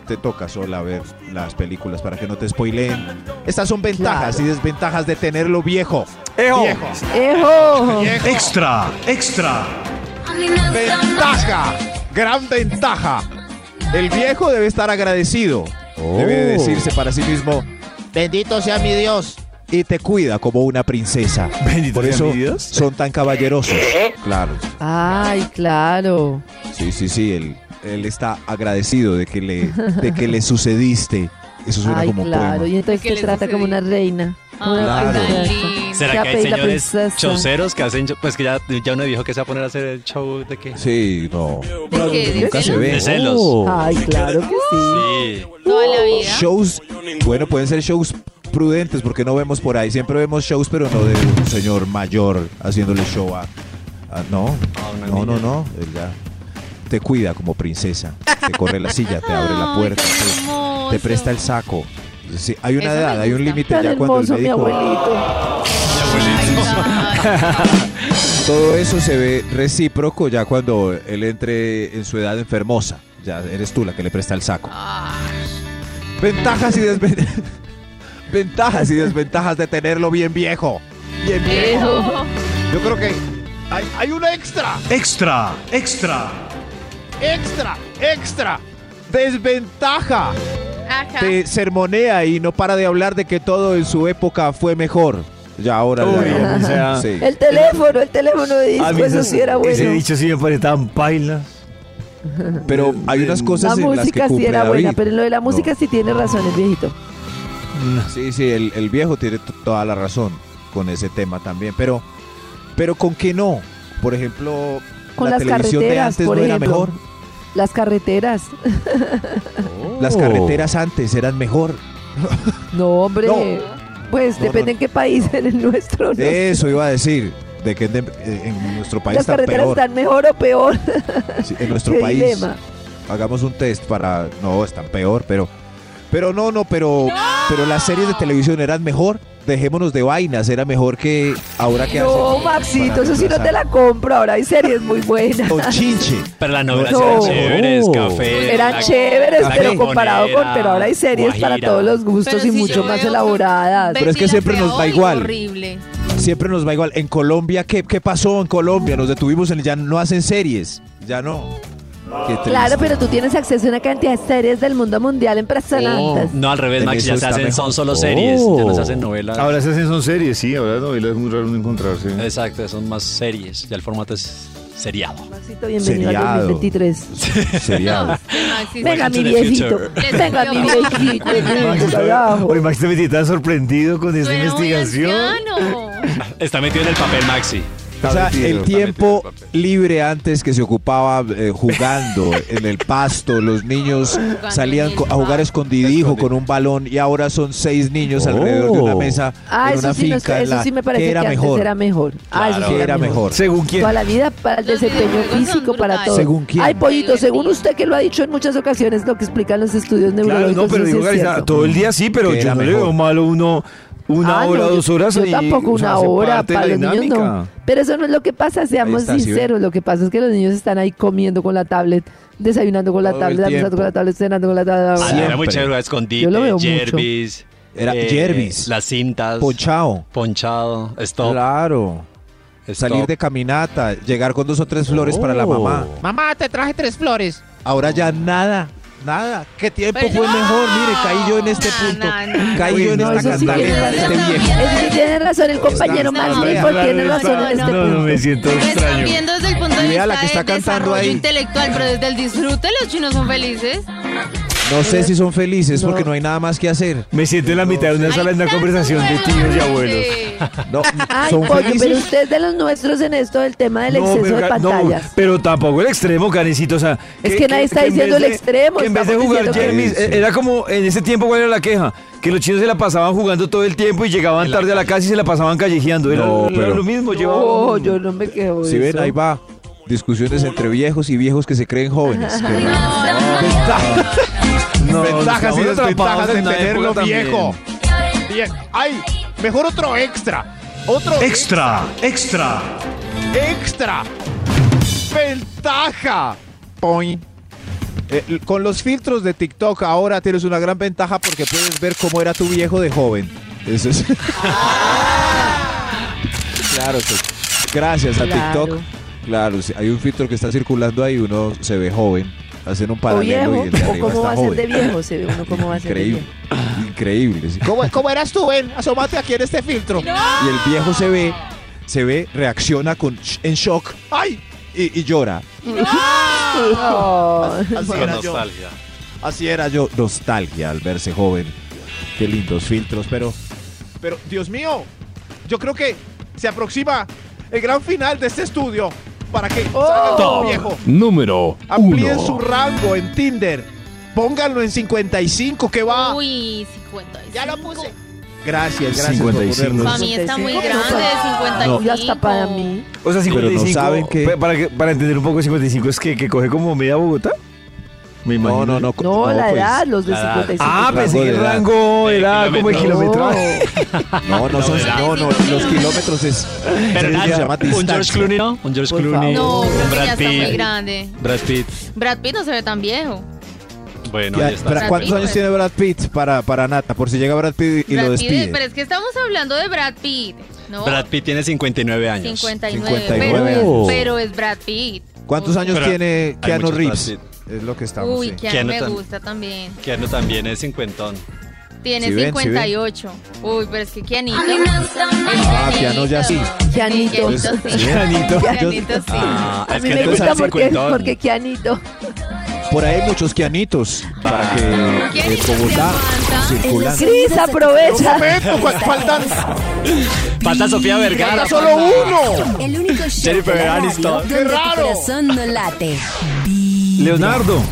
te toca sola ver las películas para que no te spoileen. Estas son ventajas y desventajas de tenerlo viejo. Ejo. Viejo. ¡Ejo! Viejo. Extra, extra. Ventaja, gran ventaja. El viejo debe estar agradecido. Debe decirse para sí mismo, bendito sea mi Dios. Y te cuida como una princesa. Bendito Por eso Dios. son tan caballerosos. Claro. Ay, claro. Sí, sí, sí. Él, él está agradecido de que le, de que le sucediste. Eso suena Ay, como claro. poema. Y entonces ¿Qué te le trata como una reina. como una Claro. princesa. ¿Será que hay señores princesa. choceros que hacen, pues que ya, ya uno dijo que se va a poner a hacer el show de qué? Sí, no. ¿De qué? ¿De Nunca se celos? ve. De celos. Ay, claro que sí. Sí. Toda la vida. Shows, bueno, pueden ser shows prudentes porque no vemos por ahí. Siempre vemos shows, pero no de un señor mayor haciéndole show a. a- no, una no, no, niña. no. Él ya te cuida como princesa. Te corre la silla, te abre la Ay, puerta, qué te, hermoso. te presta el saco. Sí, hay una Eso edad, hay un límite ya cuando el hermoso mi médico. abuelito. Todo eso se ve recíproco ya cuando él entre en su edad enfermosa. Ya eres tú la que le presta el saco. Ventajas y desventajas. Ventajas y desventajas de tenerlo bien viejo. Bien viejo. Yo creo que Hay, hay un extra. Extra, extra. Extra, extra. Desventaja. Ajá. Te sermonea y no para de hablar de que todo en su época fue mejor. Ya ahora Uy, ya no. o sea, Sí. El teléfono, el teléfono de disco, mí eso ese- sí era bueno. Ese dicho sí me parece tan paila. Pero hay unas La cosas en las que música sí era buena, pero en lo de la música sí tiene razón el viejito. Sí, sí, el, el viejo tiene toda la razón con ese tema también. Pero, pero ¿con qué no? Por ejemplo, Con la las televisión de carreteras, antes por no era ejemplo. mejor. Las carreteras. Las carreteras antes eran mejor. No, hombre. No. Pues No, depende no. en qué país, en el nuestro. sé. Eso iba a decir. De que en, en nuestro país Las está carreteras peor. están mejor o peor. Sí, en nuestro Qué país. dilema. Hagamos un test para. No, están peor, pero. Pero no, no, pero. Pero las series de televisión eran mejor. Dejémonos de vainas, era mejor que ahora que No. Maxito, eso sí no te la compro. Ahora hay series muy buenas. Con chinche. Pero las novelas No. eran chéveres, café. Eran la- chéveres, la pero comparado con. Pero ahora hay series para todos los gustos Pero y si mucho más elaboradas. Pero es que siempre nos da igual. Horrible. Siempre nos va igual. En Colombia, ¿qué, qué pasó en Colombia? Nos detuvimos en. Ya no hacen series. Ya no. Qué. Claro, pero tú tienes acceso a una cantidad de series del mundo mundial impresionantes. No, al revés, En Max, eso ya se está hacen, mejor. son solo series, ya no se hacen novelas. Ahora se hacen son series, sí, ahora novelas es muy raro no encontrarse. Exacto, son más series, ya el formato es seriado. Maxito, bienvenido al Seriado. 2023. Seriado. Maxi, Venga, mi the viejito. future. Venga, mi viejito. Carajo. Oye, Max, te metí tan sorprendido con esta investigación. Está metido en el papel, Maxi. O sea, el tiempo libre antes que se ocupaba eh, jugando en el pasto, los niños salían a jugar escondidijo con un balón y ahora son seis niños alrededor de una Oh. mesa Ah, en una sí, no finca. sé, en eso sí me ¿qué parece que era antes mejor? era mejor. Ah, eso Claro. sí ¿Qué era mejor? ¿Según quién? Toda la vida para el desempeño físico, para todo. ¿Según quién? Ay, pollito, según usted que lo ha dicho en muchas ocasiones, lo que explican los estudios Claro, neurológicos. no, pero digo, todo el día sí, pero Que yo no le veo malo uno una Ah, hora, no, dos horas. Yo y, tampoco o sea, una hora, para los niños no. dinámica. Pero eso no es lo que pasa, seamos está, ¿sí ve? sinceros. Lo que pasa es que los niños están ahí comiendo con la tablet, desayunando con la Todo tablet, almorzando con la tablet, cenando con la tablet. Ah, Siempre. era muy chévere, escondite, Yo lo veo mucho. Jervis. Era Jervis. Las cintas. Ponchao. Ponchado. Stop. Claro. stop. Salir de caminata, llegar con dos o tres flores para la Oh. mamá. Mamá, te traje tres flores. Ahora ya nada, nada. ¿Qué tiempo Pero fue no. mejor? Mire, caí yo en este No, punto. no, no. Caí yo en No, esta sí cantaleta de este razón. viejo. Eso sí tiene razón el compañero Max tiene razón en no, este No, no, punto. me siento extraño. viendo desde el punto de vista la que está del cantando desarrollo ahí. intelectual, pero desde el disfrute los chinos son felices. No sé si son felices No. porque no hay nada más que hacer. Me siento en la mitad de una sala en una conversación de tíos y abuelos. No, Ay, son pollo, felices. pero usted es de los nuestros en esto del tema del No, exceso pero, de ca- no, pantallas. pero tampoco el extremo, Karencito. O sea, Es que nadie está en diciendo el extremo, Que en vez de jugar que- eh, era como en ese tiempo, ¿cuál era la queja? Que los chinos se la pasaban jugando todo el tiempo y llegaban tarde a la casa y se la pasaban callejeando. Era, No, era pero- lo mismo. llevaban- No, yo no me quejo de Si ven, ahí va. Discusiones entre viejos y viejos que se creen jóvenes. No, Ventajas y desventajas de tenerlo viejo. Bien. ¡Ay! Mejor otro extra. Otro Extra, extra. extra. Ventaja. Poing. Eh, con los filtros de TikTok ahora tienes una gran ventaja porque puedes ver cómo era tu viejo de joven. Eso es. claro, gracias a Claro. TikTok. Claro, sí, hay un filtro que está circulando ahí, uno se ve joven, hacen un O paralelo viejo, y el de o arriba cómo va a ser de viejo, se ve uno cómo va a ser de Increíble, viejo. increíble. sí. ¿Cómo, cómo eras tú, Ben? Asómate aquí en este filtro. Y el viejo se ve, se ve, reacciona con sh- en shock ¡Ay! y, y llora. No. Así Con era yo. nostalgia. Así era yo, nostalgia al verse joven. Qué lindos filtros, pero Pero, Dios mío, yo creo que se aproxima el gran final de este estudio para que salga el Top viejo. número Amplíen uno. su rango en Tinder. Pónganlo en 55, que va. Uy, 55. Ya lo puse. Gracias, gracias 55. por ponerlo. Para mí está muy 55. grande, 55. Y hasta para mí. O sea, Pero no 55. saben que- pa- Para, que- para entender un poco, 55 es que, que coge como media Bogotá. Me No, imagino. no, no. No, la pues, edad, los de la edad. 55. Ah, pensé que el edad. rango era como el kilómetros. kilometraje. No, no, son, no, no, los kilómetros es. Pero se nada, llama un George. Clooney, ¿no? Un George Clooney. No, ya Brad está muy Pitt. grande. Brad Pitt. Brad Pitt no se ve tan viejo. Bueno, Ya, ahí está. ¿para ¿Cuántos Brad años Pitt. tiene Brad Pitt para, para Nata? Por si llega Brad Pitt y Brad lo Pitt, despide. pero es que estamos hablando de Brad Pitt. ¿no? Brad Pitt tiene 59 años. 59, 59 pero, pero es Brad Pitt. ¿Cuántos años Pero tiene Keanu Reeves? Es lo que estamos. Uy, sí. Keanu Keanu me tam- gusta también. Keanu también es cincuentón. Tiene ¿Sí ven? ¿Sí ven? 58. Uy, pero es que Keanito. Ah, Keanu ya sí. Kianito. Sí. Kianito. Kianito sí. Ah, A es mí que me gusta porque, porque Kianito. Por ahí hay muchos Kianitos para que en Kianito se Bogotá circulan. Cris, aprovecha. momento, fal- faltan, Falta Sofía Vergara. falta solo uno. El único show Jennifer Aniston. ¡Qué raro! corazón no late. Leonardo,